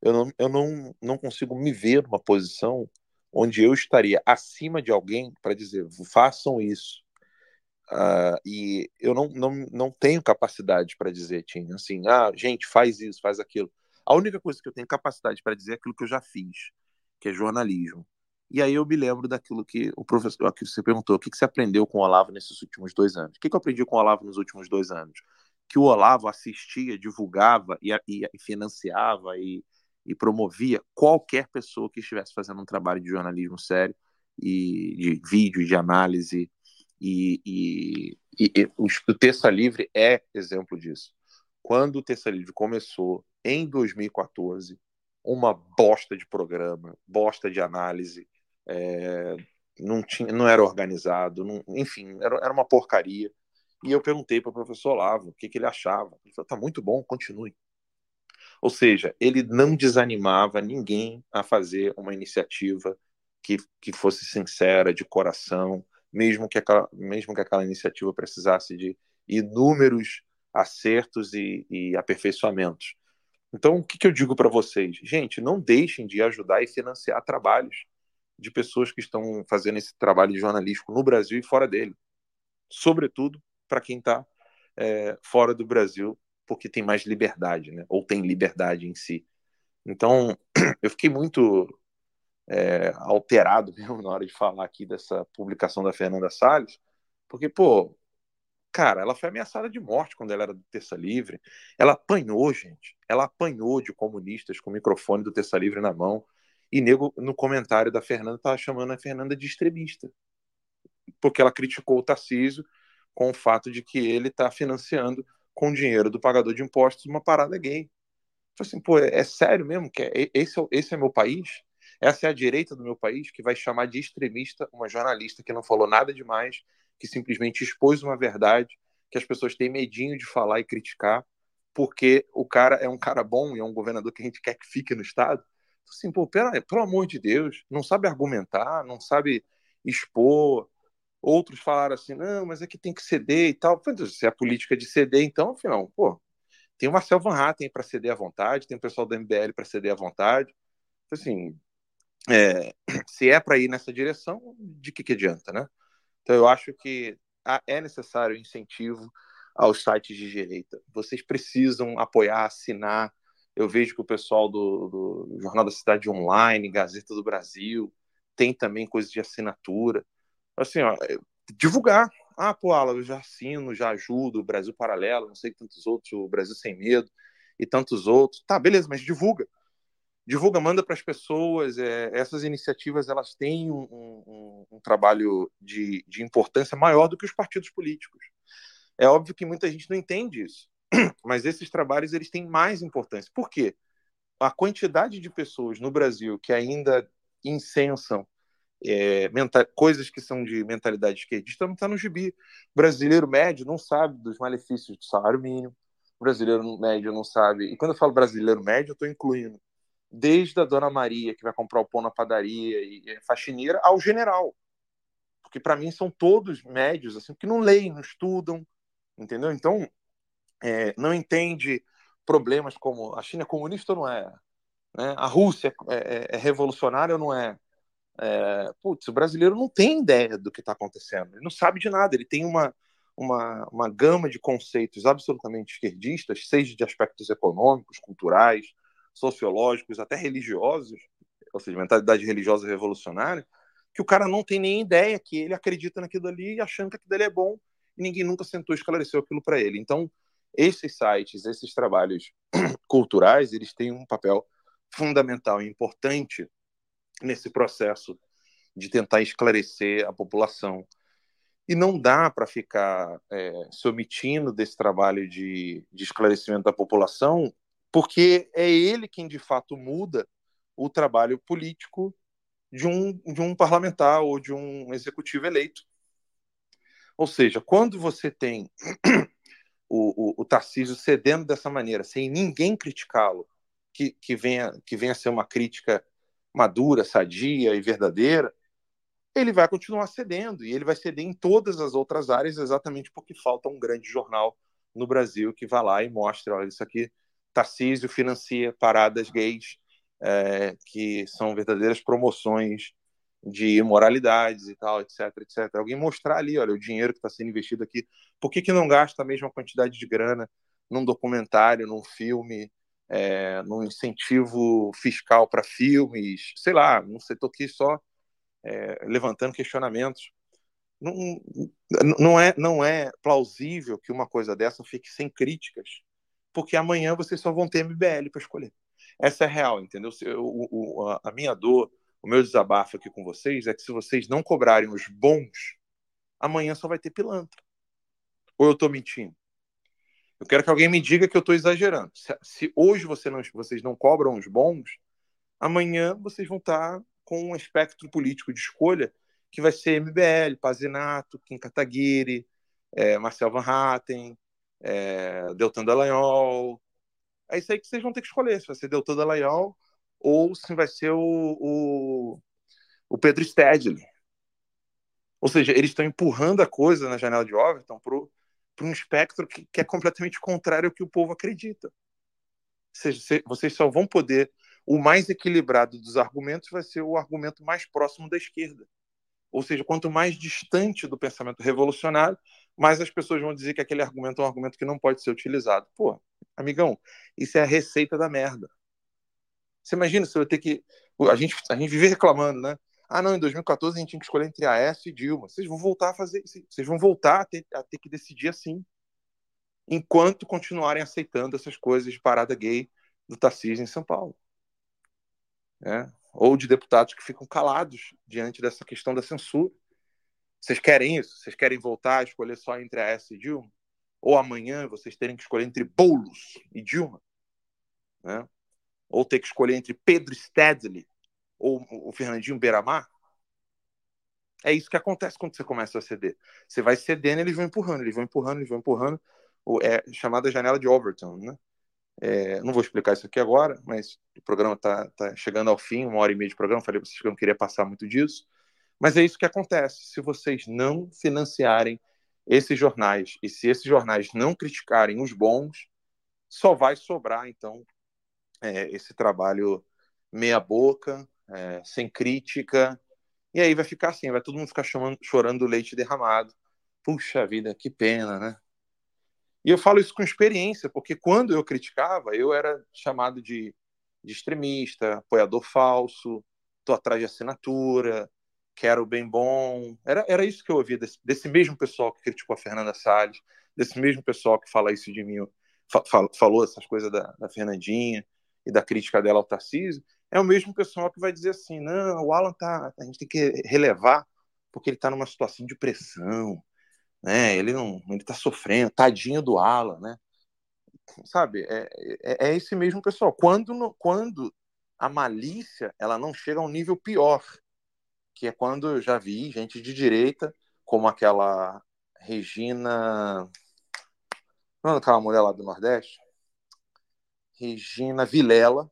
eu, não, eu não, não consigo me ver numa posição onde eu estaria acima de alguém para dizer façam isso. Uh, e eu não, não, não tenho capacidade para dizer, Tim, assim, ah, gente, faz isso, faz aquilo. A única coisa que eu tenho capacidade para dizer é aquilo que eu já fiz, que é jornalismo. E aí eu me lembro daquilo que o professor, que você perguntou, o que, você aprendeu com o Olavo nesses últimos dois anos? O que, que eu aprendi com o Olavo nos últimos dois anos? Que o Olavo assistia, divulgava e, e, e financiava e, e promovia qualquer pessoa que estivesse fazendo um trabalho de jornalismo sério e de vídeo, de análise e, e, e, o, o Terça Livre é exemplo disso. Quando o Terça Livre começou em 2014, uma bosta de programa, bosta de análise, é, não, tinha, não era organizado, não, enfim, era, era uma porcaria. E eu perguntei para o professor Olavo o que, que ele achava. Ele falou: tá muito bom, continue. Ou seja, ele não desanimava ninguém a fazer uma iniciativa que, que fosse sincera, de coração, mesmo que aquela, mesmo que aquela iniciativa precisasse de inúmeros acertos e, e aperfeiçoamentos. Então, o que, que eu digo para vocês? Gente, não deixem de ajudar e financiar trabalhos de pessoas que estão fazendo esse trabalho jornalístico no Brasil e fora dele. Sobretudo para quem está é, fora do Brasil, porque tem mais liberdade, né? ou tem liberdade em si. Então, eu fiquei muito é, alterado mesmo na hora de falar aqui dessa publicação da Fernanda Salles, porque, pô, cara, ela foi ameaçada de morte quando ela era do Terça Livre. Ela apanhou, gente. Ela apanhou de comunistas com o microfone do Terça Livre na mão. E nego, no comentário da Fernanda, estava chamando a Fernanda de extremista. Porque ela criticou o Tarcísio com o fato de que ele está financiando com dinheiro do pagador de impostos uma parada gay. Falei assim, pô, é, é sério mesmo que é, esse, é, esse é meu país? Essa é a direita do meu país que vai chamar de extremista uma jornalista que não falou nada demais, que simplesmente expôs uma verdade que as pessoas têm medinho de falar e criticar, porque o cara é um cara bom e é um governador que a gente quer que fique no Estado assim, pô, pera, pelo amor de Deus, não sabe argumentar, não sabe expor. Outros falaram assim, não, mas é que tem que ceder e tal. Se é a política de ceder, então, afinal, pô, tem o Marcel Van Hatten para ceder à vontade, tem o pessoal do MBL para ceder à vontade. Assim, é, se é para ir nessa direção, de que, que adianta, né? Então, eu acho que é necessário incentivo aos sites de direita. Vocês precisam apoiar, assinar, eu vejo que o pessoal do, do Jornal da Cidade Online, Gazeta do Brasil, tem também coisas de assinatura. Assim, ó, é, divulgar. Ah, pô, Ala, eu já assino, já ajudo, Brasil Paralelo, não sei tantos outros, o Brasil Sem Medo e tantos outros. Tá, beleza, mas divulga. Divulga, manda para as pessoas. É, essas iniciativas elas têm um, um, um trabalho de, de importância maior do que os partidos políticos. É óbvio que muita gente não entende isso. Mas esses trabalhos eles têm mais importância. Por quê? A quantidade de pessoas no Brasil que ainda incensam é, coisas que são de mentalidade esquerdista não está no gibi. O brasileiro médio não sabe dos malefícios do salário mínimo. O brasileiro médio não sabe. E quando eu falo brasileiro médio, eu estou incluindo desde a dona Maria, que vai comprar o pão na padaria e é faxineira, ao general. Porque para mim são todos médios, assim, que não leem, não estudam, entendeu? Então, é, não entende problemas como a China é comunista ou não é? Né? A Rússia é, é, é revolucionária ou não é? É? Putz, o brasileiro não tem ideia do que está acontecendo, ele não sabe de nada, ele tem uma, uma, uma gama de conceitos absolutamente esquerdistas, seja de aspectos econômicos, culturais, sociológicos, até religiosos, ou seja, mentalidade religiosa revolucionária, que o cara não tem nem ideia que ele acredita naquilo ali achando que aquilo ali é bom e ninguém nunca sentou e esclareceu aquilo para ele. Então, esses sites, esses trabalhos culturais, eles têm um papel fundamental e importante nesse processo de tentar esclarecer a população. E não dá para ficar é, se omitindo desse trabalho de, de esclarecimento da população, porque é ele quem de fato muda o trabalho político de um, de um parlamentar ou de um executivo eleito. Ou seja, quando você tem o, o, o Tarcísio cedendo dessa maneira, sem ninguém criticá-lo, que, que, venha, que venha a ser uma crítica madura, sadia e verdadeira, ele vai continuar cedendo e ele vai ceder em todas as outras áreas exatamente porque falta um grande jornal no Brasil que vá lá e mostre, olha, isso aqui, Tarcísio financia paradas gays é, que são verdadeiras promoções de imoralidades e tal, etc, etc. Alguém mostrar ali, olha, o dinheiro que está sendo investido aqui, por que, que não gasta a mesma quantidade de grana num documentário, num filme, é, num incentivo fiscal para filmes, sei lá, não sei, estou aqui só é, levantando questionamentos. Não, não, é, não é plausível que uma coisa dessa fique sem críticas, porque amanhã vocês só vão ter MBL para escolher. Essa é real, entendeu? A minha dor, o meu desabafo aqui com vocês é que se vocês não cobrarem os bons, amanhã só vai ter pilantra. Ou eu estou mentindo? Eu quero que alguém me diga que eu estou exagerando. Se, se, hoje você não, vocês não cobram os bons, amanhã vocês vão estar tá com um espectro político de escolha que vai ser MBL, Pazinato, Kim Kataguiri, é, Marcel Van Hatten, é, Deltan Dallagnol, é isso aí que vocês vão ter que escolher, se vai ser Deltan Dallagnol ou se vai ser o, o, o Pedro Stedley. Ou seja, eles estão empurrando a coisa na janela de Overton para um espectro que, que, é completamente contrário ao que o povo acredita. Seja, vocês só vão poder. O mais equilibrado dos argumentos vai ser o argumento mais próximo da esquerda. Ou seja, quanto mais distante do pensamento revolucionário, mais as pessoas vão dizer que aquele argumento é um argumento que não pode ser utilizado. Pô, Amigão, isso é a receita da merda. Você imagina se eu ter que. A gente, a gente vive reclamando, né? Ah, não, em 2014 a gente tinha que escolher entre Aécio e Dilma. Vocês vão voltar a fazer isso. Vocês vão voltar a ter, a ter que decidir assim. Enquanto continuarem aceitando essas coisas de parada gay do Tarcísio em São Paulo. É? Ou de deputados que ficam calados diante dessa questão da censura. Vocês querem isso? Vocês querem voltar a escolher só entre Aécio e Dilma? ou amanhã vocês terem que escolher entre Boulos e Dilma, né? ou ter que escolher entre Pedro Stedley ou o Fernandinho Beiramar, é isso que acontece quando você começa a ceder. Você vai cedendo, eles vão empurrando, eles vão empurrando, eles vão empurrando. É chamada janela de Overton, né? É, não vou explicar isso aqui agora, mas o programa está tá chegando ao fim, uma hora e meia de programa. Falei para vocês que eu não queria passar muito disso. Mas é isso que acontece. Se vocês não financiarem esses jornais, e se esses jornais não criticarem os bons, só vai sobrar, então, é, esse trabalho meia-boca, é, sem crítica, e aí vai ficar assim, vai todo mundo ficar chamando, chorando leite derramado. Puxa vida, que pena, né? E eu falo isso com experiência, porque quando eu criticava, eu era chamado de, de extremista, apoiador falso, tô atrás de assinatura, quero bem bom. Era, era isso que eu ouvia desse, desse mesmo pessoal que criticou a Fernanda Salles, desse mesmo pessoal que fala isso de mim, fa, falou essas coisas da, da, Fernandinha e da crítica dela ao Tarcísio. É o mesmo pessoal que vai dizer assim: não, o Alan tá. A gente tem que relevar porque ele está numa situação de pressão, né? Ele não, ele está sofrendo, tadinho do Alan, né? Sabe? É, é, é esse mesmo pessoal. Quando, quando a malícia ela não chega a um nível pior, que é quando eu já vi gente de direita, como aquela Regina. Não é aquela mulher lá do Nordeste? Regina Vilela,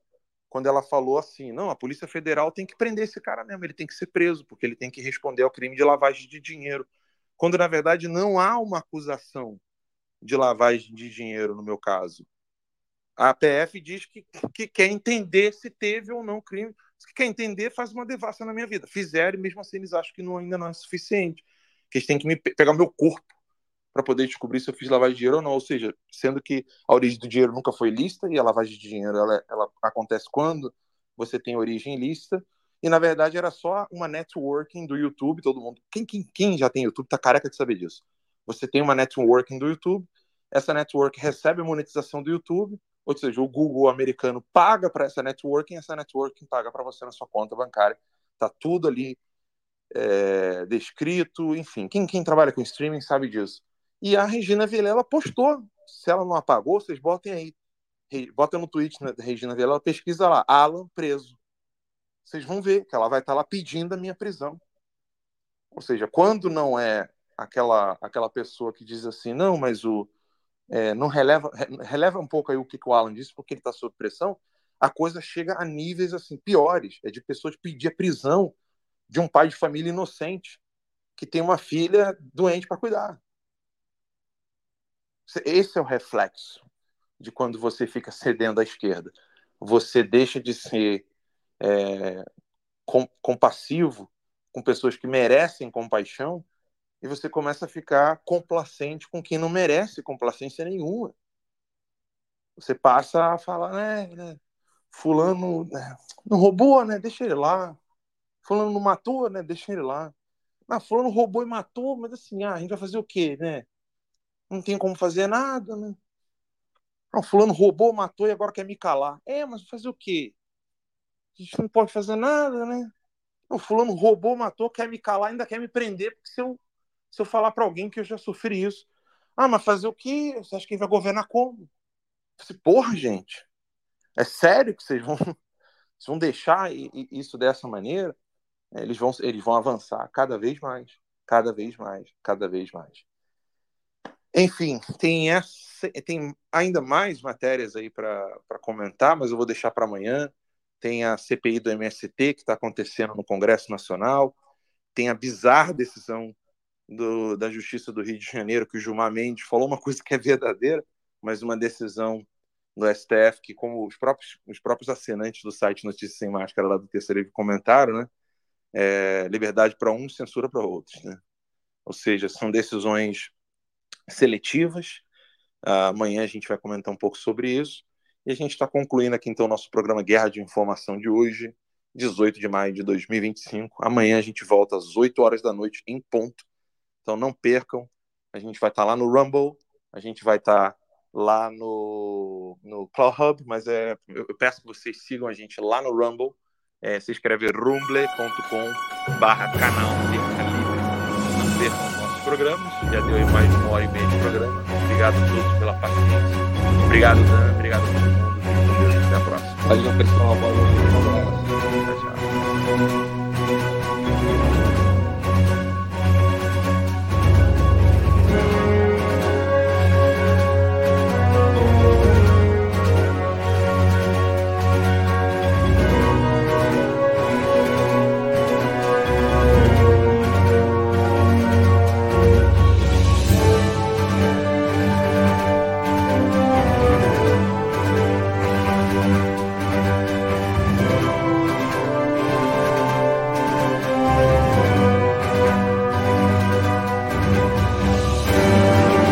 quando ela falou assim: não, a Polícia Federal tem que prender esse cara mesmo, ele tem que ser preso, porque ele tem que responder ao crime de lavagem de dinheiro. Quando, na verdade, não há uma acusação de lavagem de dinheiro, no meu caso. A PF diz que, que quer entender se teve ou não crime. Se quer entender, faz uma devassa na minha vida. Fizeram e mesmo assim eles acham que não, ainda não é suficiente. Que eles têm que me pegar o meu corpo para poder descobrir se eu fiz lavagem de dinheiro ou não. Ou seja, sendo que a origem do dinheiro nunca foi lista e a lavagem de dinheiro ela, ela acontece quando você tem origem lista. E na verdade era só uma networking do YouTube. Todo mundo, quem, quem, quem já tem YouTube, tá careca de saber disso. Você tem uma networking do YouTube. Essa network recebe a monetização do YouTube, ou seja, o Google americano paga para essa networking, essa networking paga para você na sua conta bancária. Tá tudo ali é, descrito, enfim. Quem, quem trabalha com streaming sabe disso. E a Regina Vilela postou. Se ela não apagou, vocês botem aí. Bota no tweet né, da Regina Vilela, pesquisa lá, Alan preso. Vocês vão ver que ela vai estar lá pedindo a minha prisão. Ou seja, quando não é aquela aquela pessoa que diz assim, não, mas o é, não releva releva um pouco aí o que, que o Alan disse, porque ele está sob pressão, a coisa chega a níveis assim piores, é de pessoas pedir a prisão de um pai de família inocente que tem uma filha doente para cuidar. Esse é o reflexo de quando você fica cedendo à esquerda. Você deixa de ser é, com, compassivo com pessoas que merecem compaixão e você começa a ficar complacente com quem não merece complacência nenhuma. Você passa a falar, né, né fulano né, não roubou, né, deixa ele lá. Fulano não matou, né, deixa ele lá. Ah, fulano roubou e matou, mas assim, ah, a gente vai fazer o quê, né? Não tem como fazer nada, né? Não, fulano roubou, matou e agora quer me calar. É, mas fazer o quê? A gente não pode fazer nada, né? Não, fulano roubou, matou, quer me calar, ainda quer me prender, porque se eu, se eu falar para alguém que eu já sofri isso. Ah, mas fazer o quê? Você acha que ele vai governar como? Disse, porra, gente, é sério que vocês vão, vocês vão deixar isso dessa maneira? É, eles vão, eles vão avançar cada vez mais, cada vez mais, cada vez mais. Enfim, tem, essa, tem ainda mais matérias aí para comentar, mas eu vou deixar para amanhã. Tem a CPI do MST que está acontecendo no Congresso Nacional. Tem a bizarra decisão do, da Justiça do Rio de Janeiro, que o Gilmar Mendes falou uma coisa que é verdadeira, mas uma decisão do STF que, como os próprios, os próprios assinantes do site Notícias Sem Máscara lá do Terceiro comentaram, né? É, liberdade para uns, censura para outros, né? Ou seja, são decisões seletivas. Uh, amanhã a gente vai comentar um pouco sobre isso. E a gente está concluindo aqui então o nosso programa Guerra de Informação de hoje, 18 de maio de 2025. Amanhã a gente volta às 8 horas da noite em ponto. Então não percam. A gente vai estar tá lá no Rumble, a gente vai estar tá lá no, no Cloud Hub, mas é, eu, peço que vocês sigam a gente lá no Rumble. É, se escreve rumble.com barra canal programas. Já deu aí mais de uma hora e meia de programa. Obrigado a todos pela paciência. Obrigado, Dan. Obrigado a todo mundo. Até a próxima. Valeu, pessoal. Um abraço. Tchau, tchau.